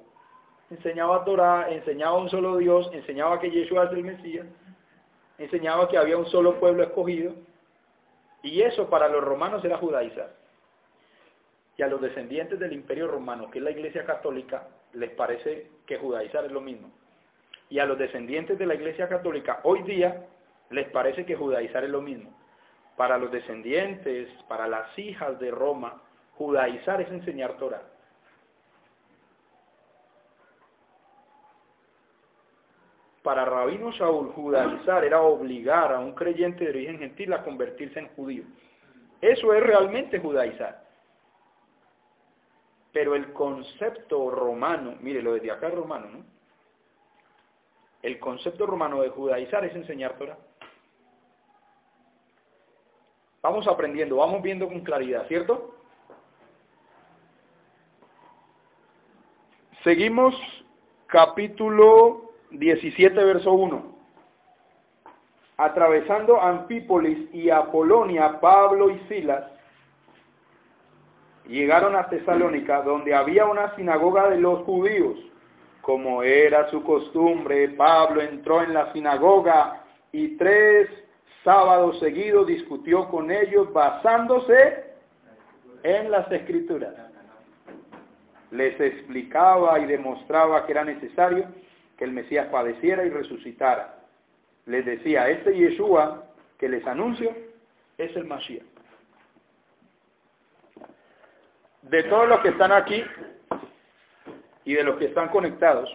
Speaker 1: Enseñaba Torah, enseñaba un solo Dios, enseñaba que Yeshua es el Mesías, enseñaba que había un solo pueblo escogido, y eso para los romanos era judaizar. Y a los descendientes del imperio romano, que es la iglesia católica, les parece que judaizar es lo mismo. Y a los descendientes de la iglesia católica, hoy día, les parece que judaizar es lo mismo. Para los descendientes, para las hijas de Roma, judaizar es enseñar Torah. Para Rabino Saúl, judaizar era obligar a un creyente de origen gentil a convertirse en judío. Eso es realmente judaizar. Pero el concepto romano, mire, lo de acá es romano, ¿no? El concepto romano de judaizar es enseñar Torah. Vamos aprendiendo, vamos viendo con claridad, ¿cierto? Seguimos capítulo 17, verso 1. Atravesando Anfípolis y Apolonia, Pablo y Silas llegaron a Tesalónica, donde había una sinagoga de los judíos. Como era su costumbre, Pablo entró en la sinagoga y tres sábados seguidos discutió con ellos basándose en las escrituras. Les explicaba y demostraba que era necesario que el Mesías padeciera y resucitara. Les decía, este Yeshua que les anuncio es el Mashiach. De todos los que están aquí y de los que están conectados,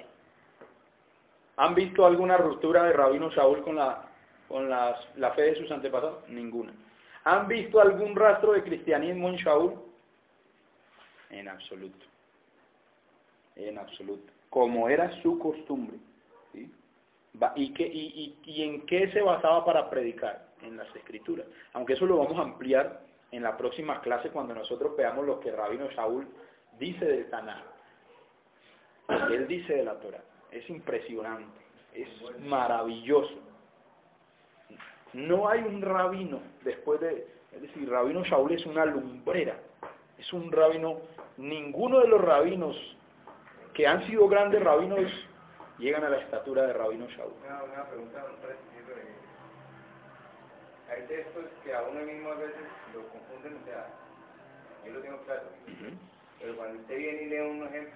Speaker 1: ¿han visto alguna ruptura de Rabino Saúl con la, con la fe de sus antepasados? Ninguna. ¿Han visto algún rastro de cristianismo en Shaul? En absoluto. En absoluto como era su costumbre. ¿Y, qué, y, en qué se basaba para predicar? En las escrituras. Aunque eso lo vamos a ampliar en la próxima clase cuando nosotros veamos lo que Rabino Saúl dice del Tanaj. Él dice de la Torah. Es impresionante, es maravilloso. No hay un rabino después de, es decir, Rabino Saúl es una lumbrera, es un rabino, ninguno de los rabinos que han sido grandes rabinos llegan a la estatura de rabino Shaul.
Speaker 2: Una, una pregunta, hay textos que a uno mismo a veces lo confunden, o sea, yo lo tengo claro, pero cuando usted viene y lee un ejemplo,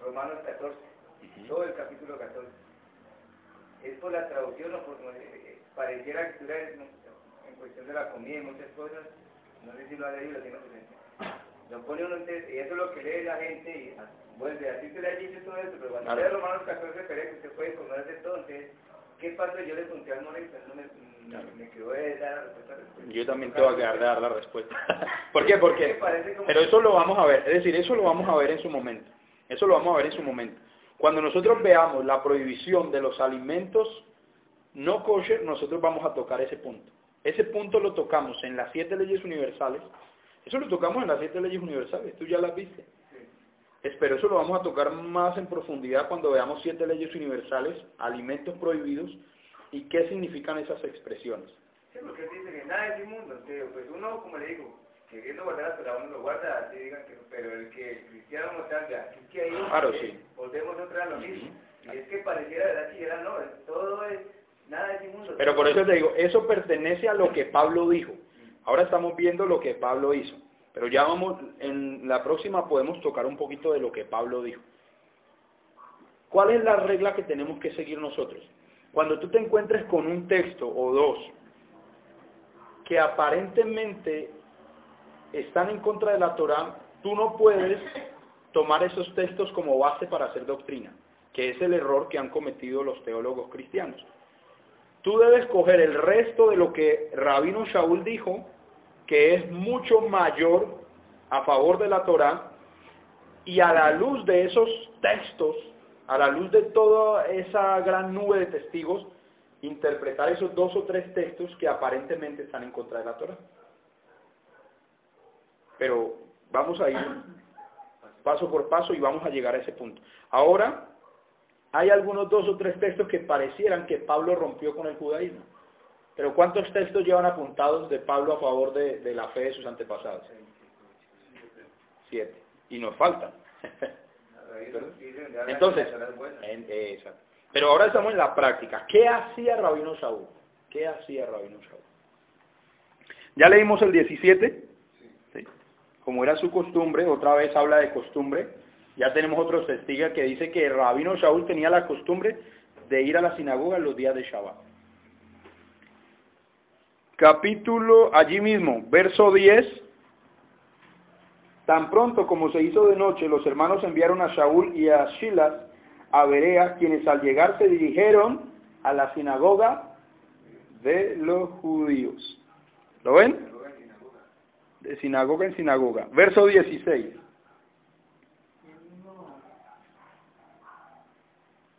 Speaker 2: Romanos 14, todo el capítulo 14, es por la traducción o por eh, pareciera que estuviera en, en, cuestión de la comida y muchas cosas, no sé si lo ha leído, lo tiene presente. Lo pone uno, y eso es lo que lee la gente y bueno, así se le ha dicho todo esto, pero cuando claro. lee Romanos 14 refiere que usted puede todo, entonces, ¿qué pasa? Yo le conté al Moreno, no me, claro. me quedó de dar la respuesta.
Speaker 1: Yo también tengo que dar la respuesta. ¿Por qué? Porque, pero eso lo vamos a ver, es decir, eso lo vamos a ver en su momento. Eso lo vamos a ver en su momento. Cuando nosotros veamos la prohibición de los alimentos no kosher, nosotros vamos a tocar ese punto. Ese punto lo tocamos en las siete leyes universales. Eso lo tocamos en las siete leyes universales. Tú ya las viste. Espero eso lo vamos a tocar más en profundidad cuando veamos siete leyes universales, alimentos prohibidos y qué significan esas expresiones.
Speaker 2: Sí, porque dice que nada es inmundo, pues uno, como le digo, queriendo guardar la uno lo guarda, así digan que, pero el que el cristiano no cambia, es que ahí
Speaker 1: claro, sí.
Speaker 2: volvemos otra vez lo mismo. Y es que pareciera verdad que era no, todo es, nada es inmundo.
Speaker 1: Pero por eso te digo, eso pertenece a lo que Pablo dijo. Ahora estamos viendo lo que Pablo hizo. Pero ya vamos, en la próxima podemos tocar un poquito de lo que Pablo dijo. ¿Cuál es la regla que tenemos que seguir nosotros? Cuando tú te encuentres con un texto o dos que aparentemente están en contra de la Torah, tú no puedes tomar esos textos como base para hacer doctrina, que es el error que han cometido los teólogos cristianos. Tú debes coger el resto de lo que Rabino Shaul dijo que es mucho mayor a favor de la Torah y a la luz de esos textos, a la luz de toda esa gran nube de testigos, interpretar esos dos o tres textos que aparentemente están en contra de la Torah. pero vamos a ir paso por paso y vamos a llegar a ese punto. Ahora, hay algunos dos o tres textos que parecieran que Pablo rompió con el judaísmo. Pero ¿cuántos textos llevan apuntados de Pablo a favor de, la fe de sus antepasados? Siete. Y nos faltan. Entonces, pero ahora estamos en la práctica. ¿Qué hacía Rabino Saúl? ¿Qué hacía Rabino Saúl? Ya leímos el 17, como era su costumbre, otra vez habla de costumbre. Ya tenemos otro testigo que dice que Rabino Saúl tenía la costumbre de ir a la sinagoga los días de Shabbat. Capítulo allí mismo, verso 10. Tan pronto como se hizo de noche, los hermanos enviaron a Saúl y a Shilas a Berea, quienes al llegar se dirigieron a la sinagoga de los judíos. ¿Lo ven? De sinagoga en sinagoga. Verso 16.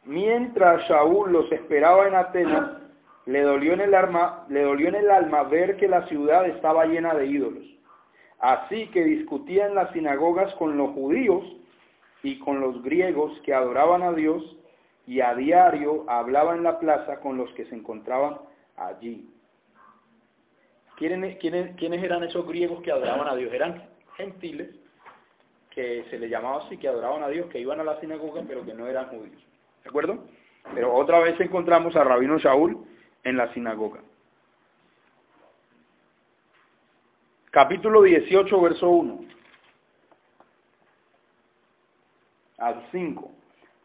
Speaker 1: Mientras Saúl los esperaba en Atenas, le dolió en el alma, ver que la ciudad estaba llena de ídolos. Así que discutía en las sinagogas con los judíos y con los griegos que adoraban a Dios y a diario hablaba en la plaza con los que se encontraban allí. ¿Quiénes, quiénes eran esos griegos que adoraban a Dios? Eran gentiles que se les llamaba así, que adoraban a Dios, que iban a la sinagoga, pero que no eran judíos. ¿De acuerdo? Pero otra vez encontramos a Rabino Saúl en la sinagoga. Capítulo 18, verso 1. al 5.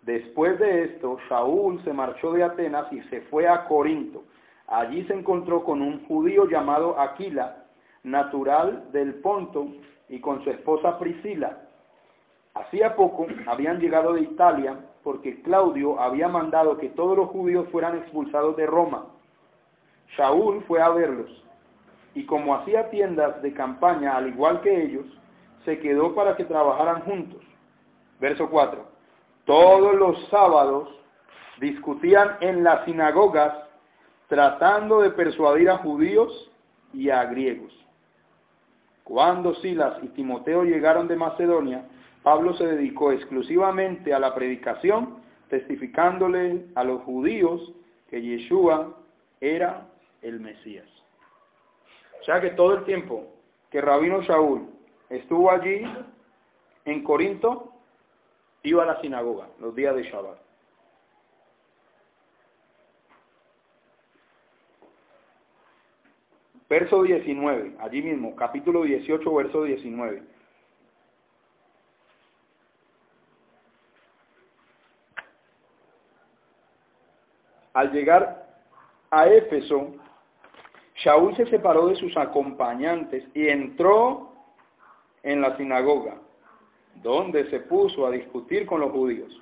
Speaker 1: Después de esto, Saúl se marchó de Atenas y se fue a Corinto. Allí se encontró con un judío llamado Aquila, natural del Ponto, y con su esposa Priscila. Hacía poco habían llegado de Italia porque Claudio había mandado que todos los judíos fueran expulsados de Roma. Saúl fue a verlos y como hacía tiendas de campaña al igual que ellos, se quedó para que trabajaran juntos. Verso 4. Todos los sábados discutían en las sinagogas tratando de persuadir a judíos y a griegos. Cuando Silas y Timoteo llegaron de Macedonia, Pablo se dedicó exclusivamente a la predicación, testificándole a los judíos que Yeshua era el Mesías. O sea que todo el tiempo que Rabino Saúl estuvo allí en Corinto, iba a la sinagoga los días de Shabbat. Verso 19, allí mismo, capítulo 18, verso 19. Al llegar a Éfeso, Shaul se separó de sus acompañantes y entró en la sinagoga donde se puso a discutir con los judíos.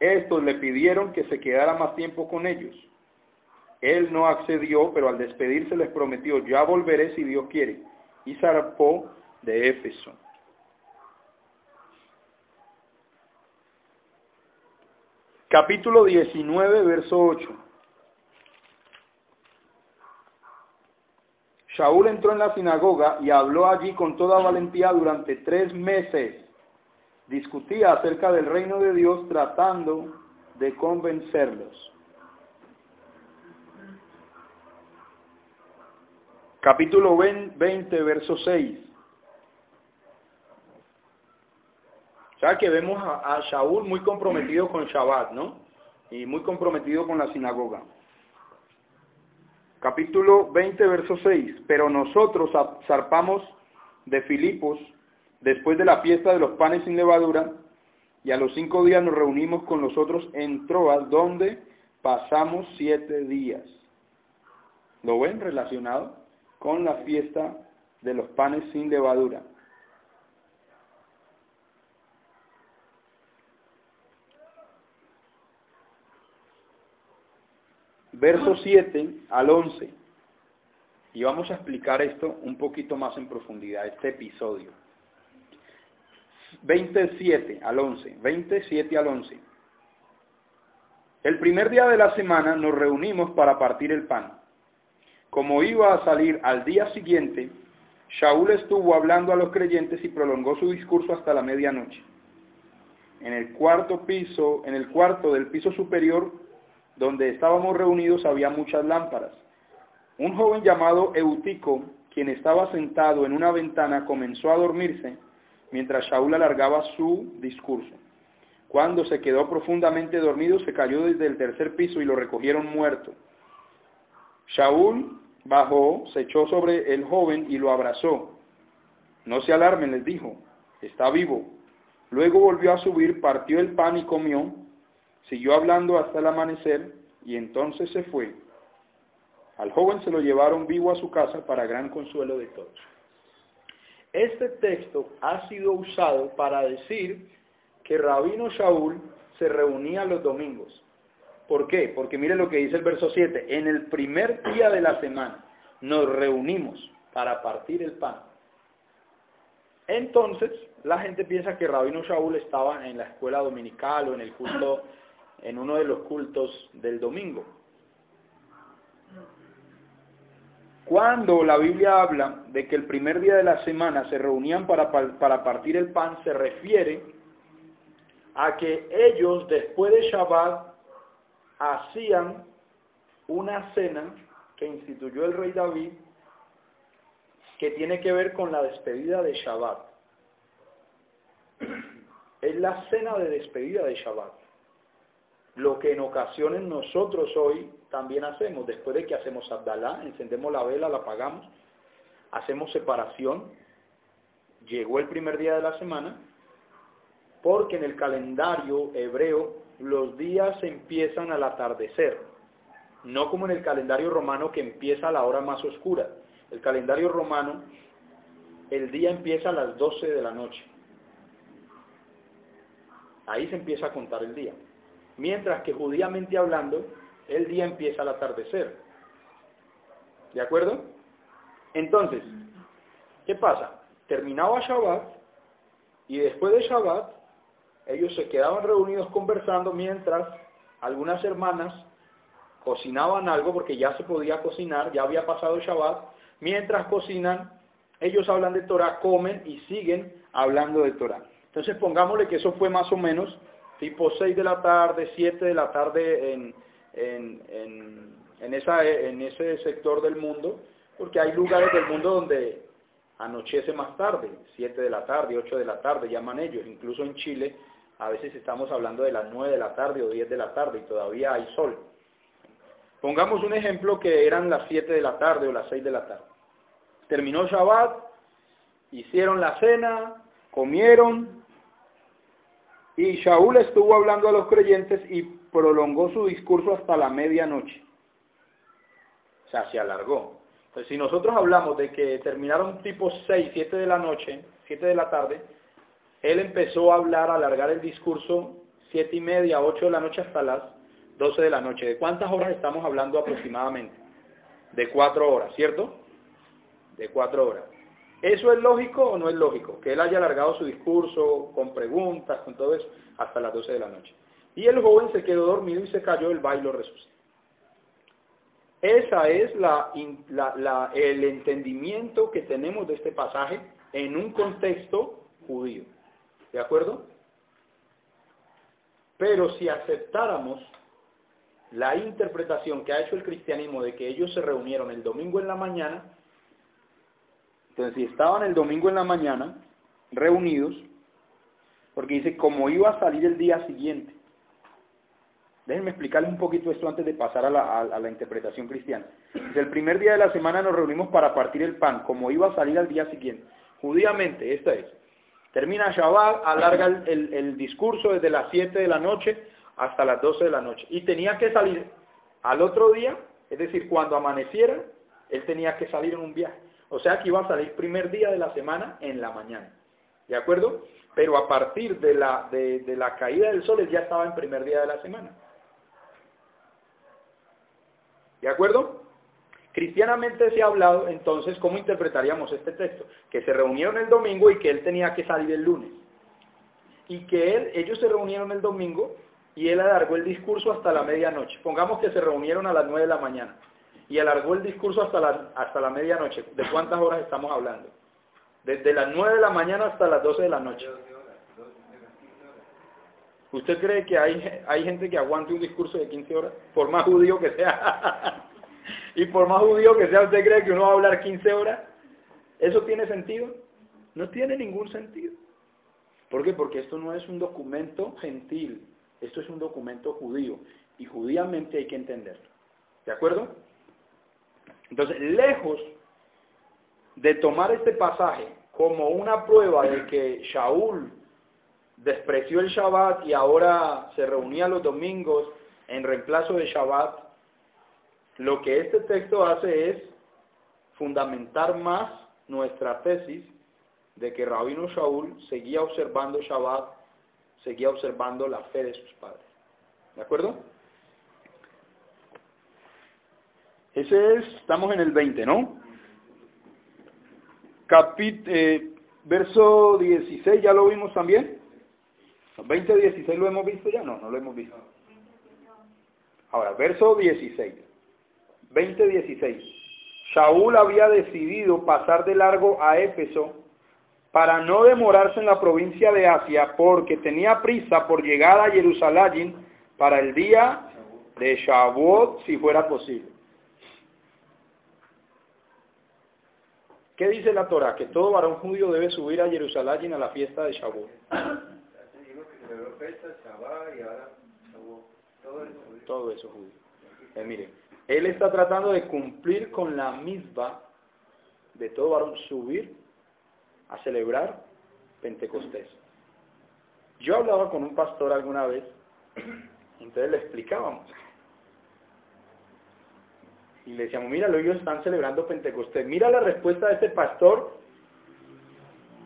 Speaker 1: Estos le pidieron que se quedara más tiempo con ellos. Él no accedió, pero al despedirse les prometió, ya volveré si Dios quiere. Y zarpó de Éfeso. Capítulo 19, verso 8. Shaul entró en la sinagoga y habló allí con toda valentía durante tres meses discutía acerca del reino de Dios tratando de convencerlos. Capítulo 20, verso 6. Ya que vemos a, a muy comprometido con Shabbat, ¿no? Y muy comprometido con la sinagoga. Capítulo 20, verso 6. Pero nosotros zarpamos de Filipos después de la fiesta de los panes sin levadura, y a los cinco días nos reunimos con nosotros en Troas, donde pasamos siete días. ¿Lo ven relacionado con la fiesta de los panes sin levadura? Verso 7 al 11. Y vamos a explicar esto un poquito más en profundidad, este episodio. 27 al 11, 27 al 11. El primer día de la semana nos reunimos para partir el pan. Como iba a salir al día siguiente, Shaul estuvo hablando a los creyentes y prolongó su discurso hasta la medianoche. En el cuarto piso, en el cuarto del piso superior, donde estábamos reunidos, había muchas lámparas. Un joven llamado Eutico, quien estaba sentado en una ventana, comenzó a dormirse mientras Shaul alargaba su discurso. Cuando se quedó profundamente dormido, se cayó desde el tercer piso y lo recogieron muerto. Shaul bajó, se echó sobre el joven y lo abrazó. No se alarmen, les dijo, está vivo. Luego volvió a subir, partió el pan y comió, siguió hablando hasta el amanecer y entonces se fue. Al joven se lo llevaron vivo a su casa para gran consuelo de todos. Este texto ha sido usado para decir que Rabino Shaul se reunía los domingos. ¿Por qué? Porque mire lo que dice el verso 7. En el primer día de la semana nos reunimos para partir el pan. Entonces, la gente piensa que Rabino Shaul estaba en la escuela dominical o en el culto, en uno de los cultos del domingo. Cuando la Biblia habla de que el primer día de la semana se reunían para, para partir el pan, se refiere a que ellos después de Shabbat hacían una cena que instituyó el rey David que tiene que ver con la despedida de Shabbat. Es la cena de despedida de Shabbat. Lo que en ocasiones nosotros hoy también hacemos, después de que hacemos Abdalá, encendemos la vela, la apagamos, hacemos separación, llegó el primer día de la semana, porque en el calendario hebreo los días empiezan al atardecer, no como en el calendario romano que empieza a la hora más oscura. El calendario romano, el día empieza a las 12 de la noche. Ahí se empieza a contar el día. Mientras que judíamente hablando, el día empieza al atardecer. ¿De acuerdo? Entonces, ¿qué pasa? Terminaba Shabbat y después de Shabbat ellos se quedaban reunidos conversando mientras algunas hermanas cocinaban algo porque ya se podía cocinar, ya había pasado Shabbat. Mientras cocinan, ellos hablan de Torah, comen y siguen hablando de Torah. Entonces pongámosle que eso fue más o menos tipo 6 de la tarde, 7 de la tarde en, en, en, esa, en ese sector del mundo, porque hay lugares del mundo donde anochece más tarde, 7 de la tarde, 8 de la tarde, llaman ellos, incluso en Chile a veces estamos hablando de las 9 de la tarde o 10 de la tarde y todavía hay sol. Pongamos un ejemplo que eran las 7 de la tarde o las 6 de la tarde. Terminó Shabbat, hicieron la cena, comieron, y Shaul estuvo hablando a los creyentes y prolongó su discurso hasta la medianoche. O sea, se alargó. Entonces, si nosotros hablamos de que terminaron tipo 6, 7 de la noche, 7 de la tarde, él empezó a hablar, a alargar el discurso 7 y media, 8 de la noche hasta las 12 de la noche. ¿De cuántas horas estamos hablando aproximadamente? De 4 horas, ¿cierto? De 4 horas. ¿Eso es lógico o no es lógico? Que él haya alargado su discurso con preguntas, con todo eso, hasta las 12 de la noche. Y el joven se quedó dormido y se cayó, el bailo resucitó. Esa es el entendimiento que tenemos de este pasaje en un contexto judío. ¿De acuerdo? Pero si aceptáramos la interpretación que ha hecho el cristianismo de que ellos se reunieron el domingo en la mañana, entonces si estaban el domingo en la mañana reunidos, porque dice, como iba a salir el día siguiente. Déjenme explicarles un poquito esto antes de pasar a la, interpretación cristiana. Desde el primer día de la semana nos reunimos para partir el pan, como iba a salir al día siguiente. Judíamente, esta es. Termina Shabbat, alarga el, discurso desde las 7 de la noche hasta las 12 de la noche. Y tenía que salir al otro día, es decir, cuando amaneciera, él tenía que salir en un viaje. O sea que iba a salir primer día de la semana en la mañana. ¿De acuerdo? Pero a partir de la, de, la caída del sol, ya estaba en primer día de la semana. ¿De acuerdo? Cristianamente se ha hablado, entonces, ¿cómo interpretaríamos este texto? Que se reunieron el domingo y que él tenía que salir el lunes. Y que él, ellos se reunieron el domingo y él alargó el discurso hasta la medianoche. Pongamos que se reunieron a las 9 de la mañana y alargó el discurso hasta la, hasta la medianoche. ¿De cuántas horas estamos hablando? Desde las 9 de la mañana hasta las 12 de la noche. ¿Usted cree que hay, hay gente que aguante un discurso de 15 horas? Por más judío que sea. y por más judío que sea, ¿usted cree que uno va a hablar 15 horas? ¿Eso tiene sentido? No tiene ningún sentido. ¿Por qué? Porque esto no es un documento gentil, esto es un documento judío y judíamente hay que entenderlo. ¿De acuerdo? Entonces, lejos de tomar este pasaje como una prueba de que Shaul despreció el Shabbat y ahora se reunía los domingos en reemplazo de Shabbat, lo que este texto hace es fundamentar más nuestra tesis de que Rabino Shaul seguía observando Shabbat, seguía observando la fe de sus padres. ¿De acuerdo? Ese es, estamos en el 20, ¿no? Capit, eh, verso 16, ¿ya lo vimos también? 20, 16 lo hemos visto ya, no, no lo hemos visto. Ahora, verso 16. 20, 16. Shaul había decidido pasar de largo a Éfeso para no demorarse en la provincia de Asia porque tenía prisa por llegar a Jerusalén para el día de Shavuot si fuera posible. ¿Qué dice la Torah? Que todo varón judío debe subir a Jerusalén a la fiesta de Shavuot. Todo eso judío. Eh, miren, él está tratando de cumplir con la misma de todo varón subir a celebrar Pentecostés. Yo hablaba con un pastor alguna vez, entonces le explicábamos. Y le decíamos, mira, ellos están celebrando Pentecostés. Mira la respuesta de este pastor,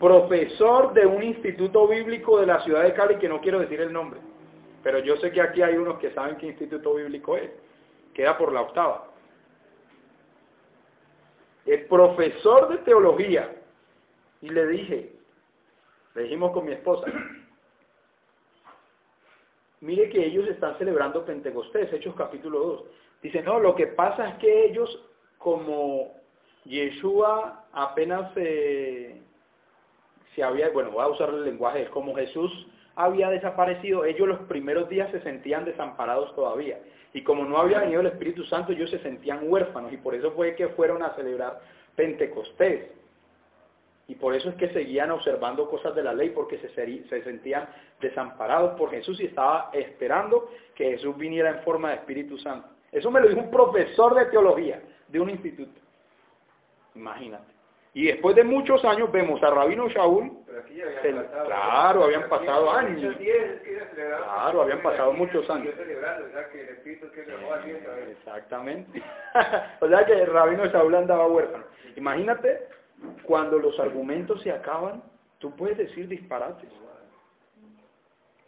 Speaker 1: profesor de un instituto bíblico de la ciudad de Cali, que no quiero decir el nombre, pero yo sé que aquí hay unos que saben qué instituto bíblico es. Queda por la octava. El profesor de teología y le dije, le dijimos con mi esposa, mire que ellos están celebrando Pentecostés, Hechos capítulo 2. Dice, no, lo que pasa es que ellos, como Yeshua apenas se, había, bueno, voy a usar el lenguaje, como Jesús había desaparecido, ellos los primeros días se sentían desamparados todavía. Y como no había venido el Espíritu Santo, ellos se sentían huérfanos y por eso fue que fueron a celebrar Pentecostés. Y por eso es que seguían observando cosas de la ley, porque se, se sentían desamparados por Jesús y estaba esperando que Jesús viniera en forma de Espíritu Santo. Eso me lo dijo un profesor de teología de un instituto. Imagínate. Y después de muchos años vemos a Rabino Shaul, claro, habían pasado años. Claro, habían pasado muchos años. Exactamente. o sea que el Rabino Shaul andaba huérfano. Imagínate cuando los argumentos se acaban, tú puedes decir disparates.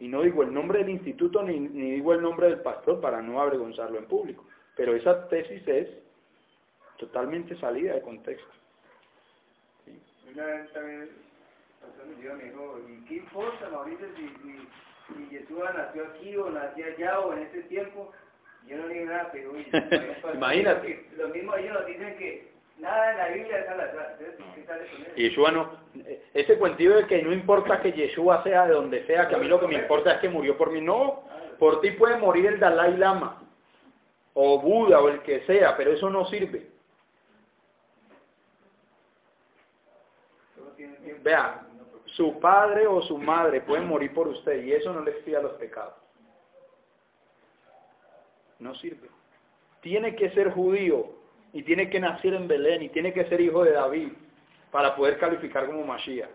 Speaker 1: Y no digo el nombre del instituto ni, digo el nombre del pastor para no avergonzarlo en público. Pero esa tesis es totalmente salida de contexto.
Speaker 2: Una vez también me dijo, ¿y qué importa, Mauricio, si, si, si Yeshua nació aquí o nació allá o en ese tiempo? Yo no digo nada, pero
Speaker 1: Imagínate.
Speaker 2: Lo mismo ellos nos dicen que Nada en la Biblia al
Speaker 1: Yeshua no, ese cuentido de que no importa que Yeshua sea de donde sea, que a mí lo que me importa es que murió por mí, no, por ti puede morir el Dalai Lama, o Buda, o el que sea, pero eso no sirve. Vea, su padre o su madre pueden morir por usted y eso no le expía los pecados. No sirve. Tiene que ser judío y tiene que nacer en Belén y tiene que ser hijo de David para poder calificar como Mashiach.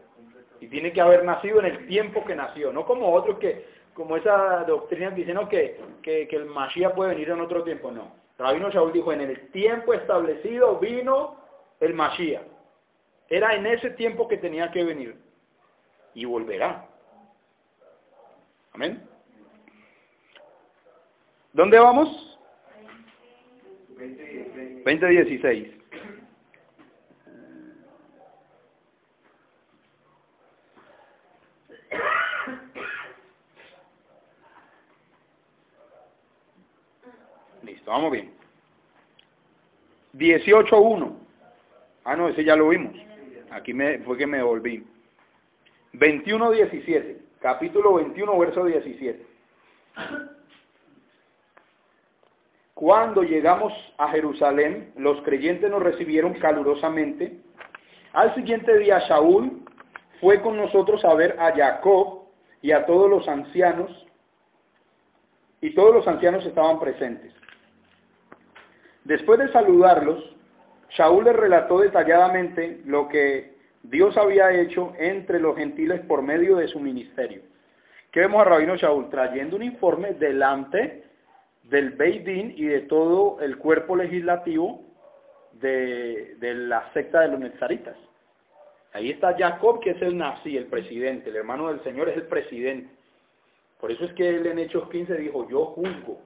Speaker 1: Y tiene que haber nacido en el tiempo que nació, no como otros que, como esa doctrina que dicen que, que, el Mashiach puede venir en otro tiempo, no. Rabino Shaul dijo, en el tiempo establecido vino el Mashiach. Era en ese tiempo que tenía que venir. Y volverá. Amén. ¿Dónde vamos? 2016. Listo, vamos bien. 18.1. Ah, no, ese ya lo vimos. aquí me, fue que me volví. 21, 17, capítulo 21, verso 17. Cuando llegamos a Jerusalén, los creyentes nos recibieron calurosamente. Al siguiente día, Shaul fue con nosotros a ver a Jacob y a todos los ancianos, y todos los ancianos estaban presentes. Después de saludarlos, Shaul les relató detalladamente lo que Dios había hecho entre los gentiles por medio de su ministerio. ¿Qué vemos a Rabino Shaul? Trayendo un informe delante del Beidín y de todo el cuerpo legislativo de, la secta de los Nezaritas. Ahí está Jacob, que es el nazi, el presidente, el hermano del Señor es el presidente. Por eso es que él en Hechos 15 dijo, yo juzgo.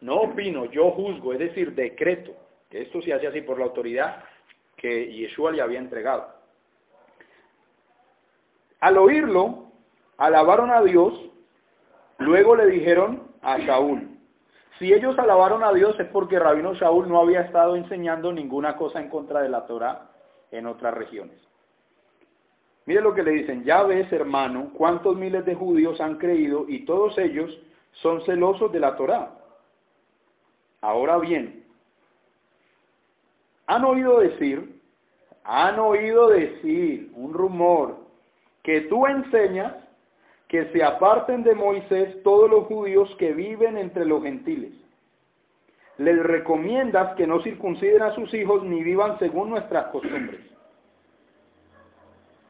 Speaker 1: No opino, yo juzgo, es decir, decreto. Que esto se hace así por la autoridad que Yeshua le había entregado. Al oírlo, alabaron a Dios, luego le dijeron a Saúl, si ellos alabaron a Dios es porque Rabino Saúl no había estado enseñando ninguna cosa en contra de la Torah en otras regiones. Mire lo que le dicen, ya ves hermano, cuántos miles de judíos han creído y todos ellos son celosos de la Torah. Ahora bien, han oído decir, han oído decir un rumor que tú enseñas que se aparten de Moisés todos los judíos que viven entre los gentiles. Les recomiendas que no circunciden a sus hijos ni vivan según nuestras costumbres.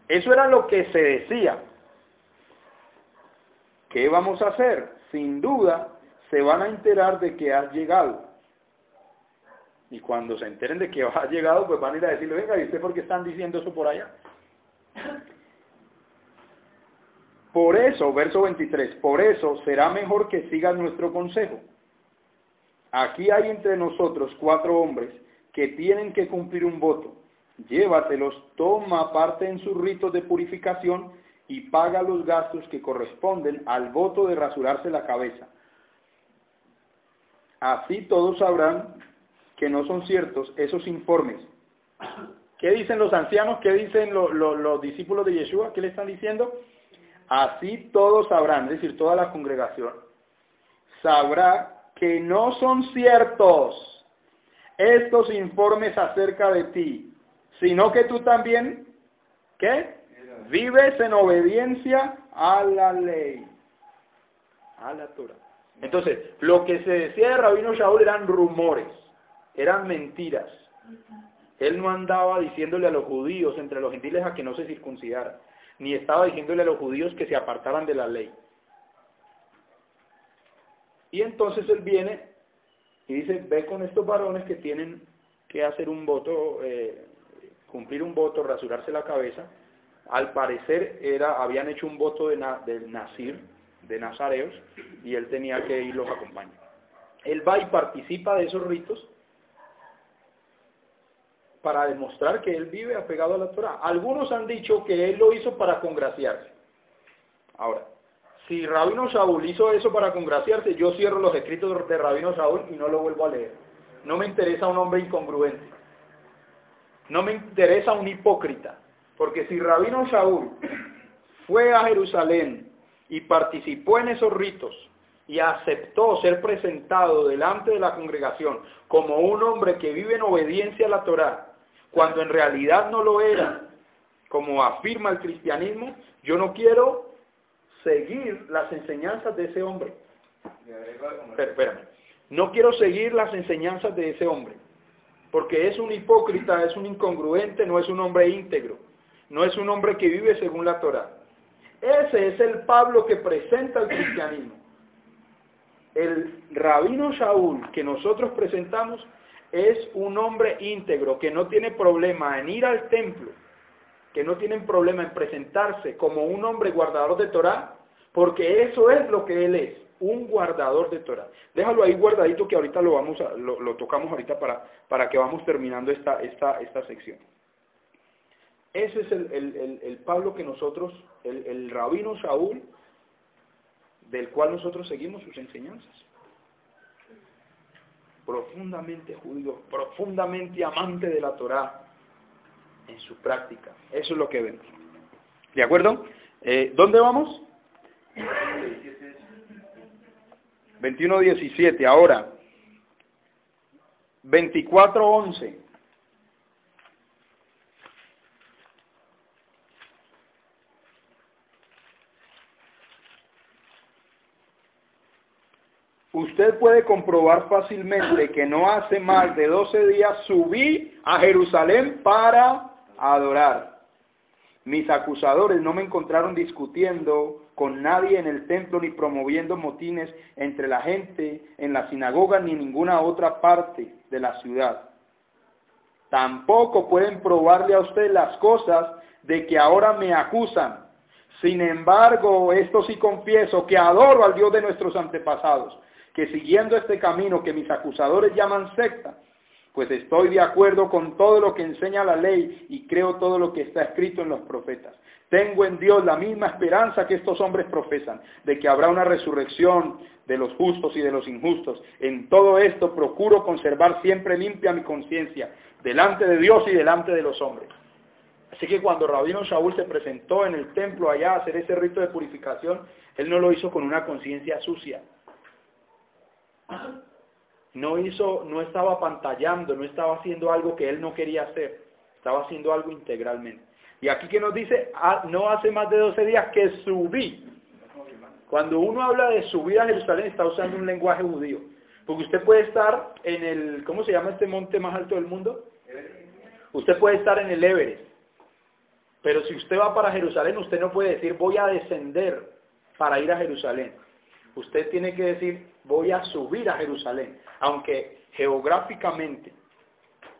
Speaker 1: Eso era lo que se decía. ¿Qué vamos a hacer? Sin duda, se van a enterar de que has llegado. Y cuando se enteren de que has llegado, pues van a ir a decirle, venga, ¿y usted por qué están diciendo eso por allá? Por eso, verso 23, por eso será mejor que sigan nuestro consejo. Aquí hay entre nosotros cuatro hombres que tienen que cumplir un voto. Llévatelos, toma parte en sus ritos de purificación y paga los gastos que corresponden al voto de rasurarse la cabeza. Así todos sabrán que no son ciertos esos informes. ¿Qué dicen los ancianos? ¿Qué dicen los discípulos de Yeshua? ¿Qué le están diciendo? Así todos sabrán, es decir, toda la congregación, sabrá que no son ciertos estos informes acerca de ti, sino que tú también, ¿qué? Vives en obediencia a la ley, a la Torah. Entonces, lo que se decía de Rabino Shaul eran rumores, eran mentiras. Él no andaba diciéndole a los judíos, entre los gentiles, a que no se circuncidaran ni estaba diciéndole a los judíos que se apartaran de la ley. Y entonces él viene y dice, ve con estos varones que tienen que hacer un voto, eh, cumplir un voto, rasurarse la cabeza. Al parecer era, habían hecho un voto de, del Nazir, de Nazareos, y él tenía que ir los acompañar. Él va y participa de esos ritos para demostrar que él vive apegado a la Torah. Algunos han dicho que él lo hizo para congraciarse. Ahora, si Rabino Saúl hizo eso para congraciarse, yo cierro los escritos de Rabino Saúl y no lo vuelvo a leer. No me interesa un hombre incongruente. No me interesa un hipócrita. Porque si Rabino Saúl fue a Jerusalén y participó en esos ritos y aceptó ser presentado delante de la congregación como un hombre que vive en obediencia a la Torah, cuando en realidad no lo era, como afirma el cristianismo, yo no quiero seguir las enseñanzas de ese hombre. espérame. No quiero seguir las enseñanzas de ese hombre, porque es un hipócrita, es un incongruente, no es un hombre íntegro, no es un hombre que vive según la Torah. Ese es el Pablo que presenta el cristianismo. El rabino Shaul que nosotros presentamos es un hombre íntegro que no tiene problema en ir al templo, que no tiene problema en presentarse como un hombre guardador de Torah, porque eso es lo que él es, un guardador de Torah. Déjalo ahí guardadito que ahorita lo, vamos a, lo, tocamos ahorita para, para que vamos terminando esta, esta, esta sección. Ese es el, el Pablo que nosotros, el rabino Saúl, del cual nosotros seguimos sus enseñanzas profundamente judío, profundamente amante de la Torá, en su práctica. Eso es lo que vemos. ¿De acuerdo? Eh, ¿Dónde vamos? 21.17. Ahora, 24.11. Usted puede comprobar fácilmente que no hace más de 12 días subí a Jerusalén para adorar. Mis acusadores no me encontraron discutiendo con nadie en el templo ni promoviendo motines entre la gente en la sinagoga ni en ninguna otra parte de la ciudad. Tampoco pueden probarle a usted las cosas de que ahora me acusan. Sin embargo, esto sí confieso que adoro al Dios de nuestros antepasados, que siguiendo este camino que mis acusadores llaman secta, pues estoy de acuerdo con todo lo que enseña la ley y creo todo lo que está escrito en los profetas. Tengo en Dios la misma esperanza que estos hombres profesan, de que habrá una resurrección de los justos y de los injustos. En todo esto procuro conservar siempre limpia mi conciencia, delante de Dios y delante de los hombres. Así que cuando Rabino Shaul se presentó en el templo allá a hacer ese rito de purificación, él no lo hizo con una conciencia sucia. No hizo, no estaba pantallando, no estaba haciendo algo que él no quería hacer, estaba haciendo algo integralmente. Y aquí que nos dice, ah, no hace más de 12 días que subí. Cuando uno habla de subir a Jerusalén está usando un lenguaje judío. Porque usted puede estar en el, ¿cómo se llama este monte más alto del mundo? Usted puede estar en el Everest. Pero si usted va para Jerusalén, usted no puede decir voy a descender para ir a Jerusalén. Usted tiene que decir voy a subir a Jerusalén. Aunque geográficamente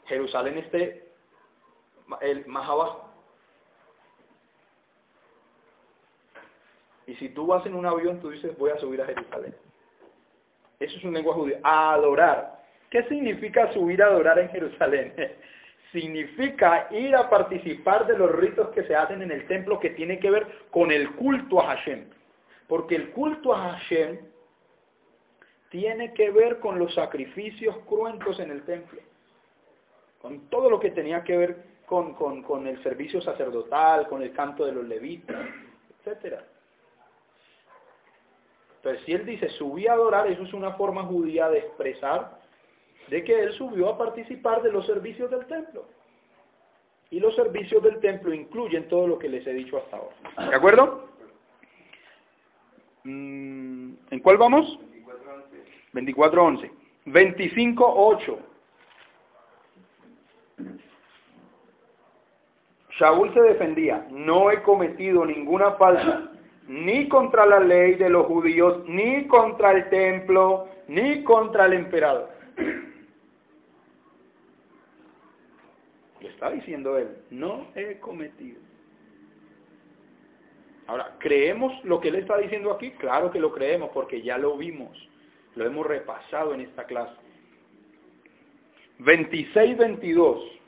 Speaker 1: Jerusalén esté más abajo. Y si tú vas en un avión, tú dices, voy a subir a Jerusalén. Eso es un lenguaje judío. Adorar. ¿Qué significa subir a adorar en Jerusalén? significa ir a participar de los ritos que se hacen en el templo que tiene que ver con el culto a Hashem. Porque el culto a Hashem tiene que ver con los sacrificios cruentos en el templo. Con todo lo que tenía que ver con, con el servicio sacerdotal, con el canto de los levitas, etcétera. Entonces, si él dice subí a adorar, eso es una forma judía de expresar de que él subió a participar de los servicios del templo. Y los servicios del templo incluyen todo lo que les he dicho hasta ahora. ¿De acuerdo? Mm, ¿En cuál vamos? 24.11. 25.8. Shaul se defendía, no he cometido ninguna falta ni contra la ley de los judíos, ni contra el templo, ni contra el emperador. Lo está diciendo él, no he cometido. Ahora, ¿creemos lo que él está diciendo aquí? Claro que lo creemos porque ya lo vimos, lo hemos repasado en esta clase. 26-22,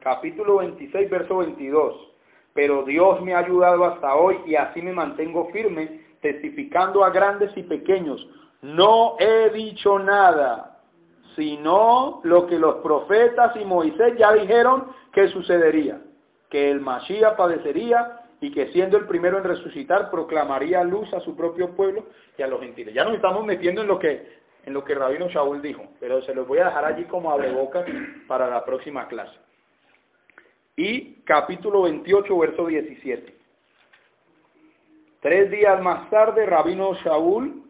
Speaker 1: capítulo 26, verso 22 pero Dios me ha ayudado hasta hoy y así me mantengo firme, testificando a grandes y pequeños. No he dicho nada, sino lo que los profetas y Moisés ya dijeron que sucedería, que el Mashiach padecería y que siendo el primero en resucitar proclamaría luz a su propio pueblo y a los gentiles. Ya nos estamos metiendo en lo que en lo que Rabino Shaul dijo, pero se los voy a dejar allí como abre boca para la próxima clase y capítulo 28, verso 17. Tres días más tarde, Rabino Shaul,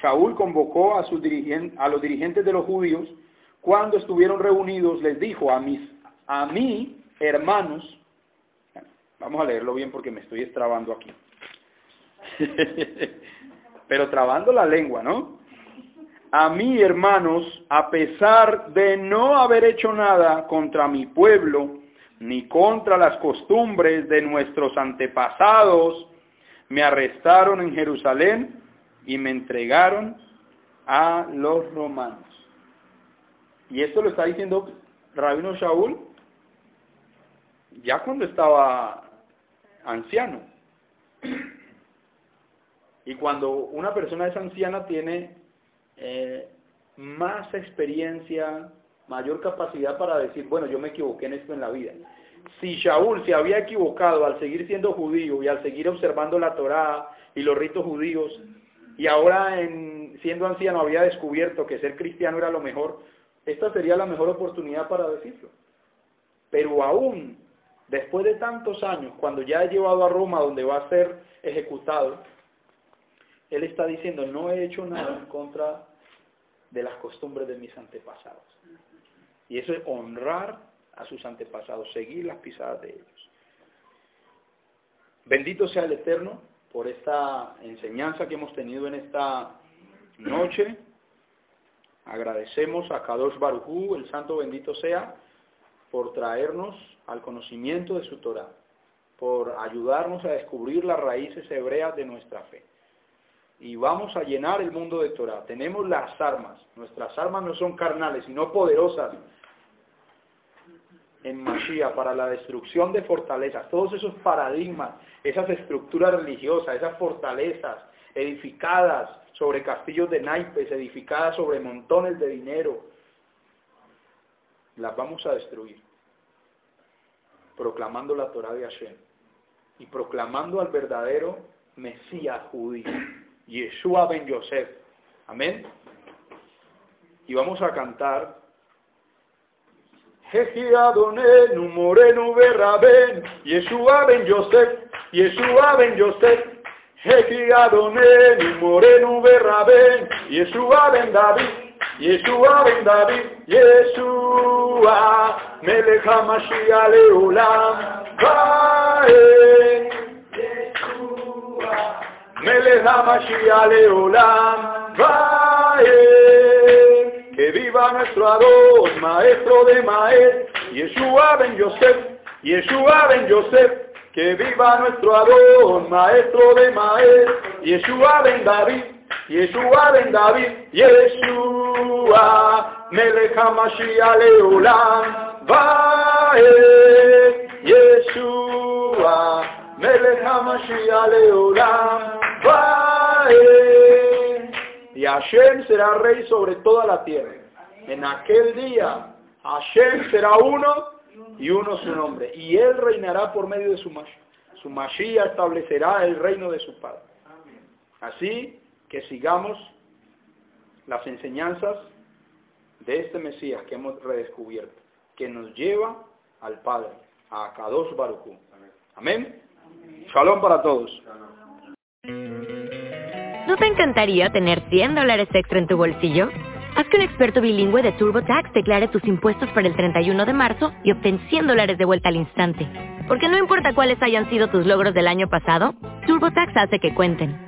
Speaker 1: Shaul convocó a, sus a los dirigentes de los judíos. Cuando estuvieron reunidos, les dijo a, mis, a mí, hermanos, vamos a leerlo bien porque me estoy estrabando aquí. Pero trabando la lengua, ¿no? A mí, hermanos, a pesar de no haber hecho nada contra mi pueblo, ni contra las costumbres de nuestros antepasados. Me arrestaron en Jerusalén y me entregaron a los romanos. Y esto lo está diciendo Rabino Shaul ya cuando estaba anciano. Y cuando una persona es anciana tiene eh, más experiencia mayor capacidad para decir, bueno, yo me equivoqué en esto en la vida. Si Shaul se había equivocado al seguir siendo judío y al seguir observando la Torá y los ritos judíos, y ahora en, siendo anciano había descubierto que ser cristiano era lo mejor, esta sería la mejor oportunidad para decirlo. Pero aún después de tantos años, cuando ya he llevado a Roma donde va a ser ejecutado, él está diciendo, no he hecho nada en contra de las costumbres de mis antepasados. Y eso es honrar a sus antepasados, seguir las pisadas de ellos. Bendito sea el Eterno por esta enseñanza que hemos tenido en esta noche. Agradecemos a Kadosh Barujú, el Santo bendito sea, por traernos al conocimiento de su Torah, por ayudarnos a descubrir las raíces hebreas de nuestra fe. Y vamos a llenar el mundo de Torah. Tenemos las armas. Nuestras armas no son carnales, sino poderosas en Mashiach para la destrucción de fortalezas. Todos esos paradigmas, esas estructuras religiosas, esas fortalezas edificadas sobre castillos de naipes, edificadas sobre montones de dinero, las vamos a destruir proclamando la Torah de Hashem y proclamando al verdadero Mesías judío, Yeshua ben Yosef. Amén. Y vamos a cantar Jeji Adonenu Morenu Berraben, Yeshua ben Yosef, Yeshua ben Yosef, Jeji Adonenu Morenu Berraben, Yeshua ben David, Yeshua ben David, Yeshua, Melech HaMashiach Leolam, Vae. Yeshua, Melech HaMashiach Leolam, Vae. Que viva nuestro Adón, Maestro de Maestros, Yeshua ben Yosef, Yeshua ben Yosef, que viva nuestro Adón, Maestro de Maestros, Yeshua ben David, Yeshua ben David, Yeshua, Melech HaMashiach Leolam, Vae, Yeshua, Melech HaMashiach Leolam, Vae. Y Hashem será rey sobre toda la tierra. En aquel día, Hashem será uno y uno su nombre. Y él reinará por medio de su Mashiach. Su Mashiach establecerá el reino de su Padre. Así que sigamos las enseñanzas de este Mesías que hemos redescubierto, que nos lleva al Padre, a Kadosh Baruchu. Amén. Shalom para todos.
Speaker 3: ¿No te encantaría tener 100 dólares extra en tu bolsillo? Haz que un experto bilingüe de TurboTax declare tus impuestos para el 31 de marzo y obtén 100 dólares de vuelta al instante. Porque no importa cuáles hayan sido tus logros del año pasado, TurboTax hace que cuenten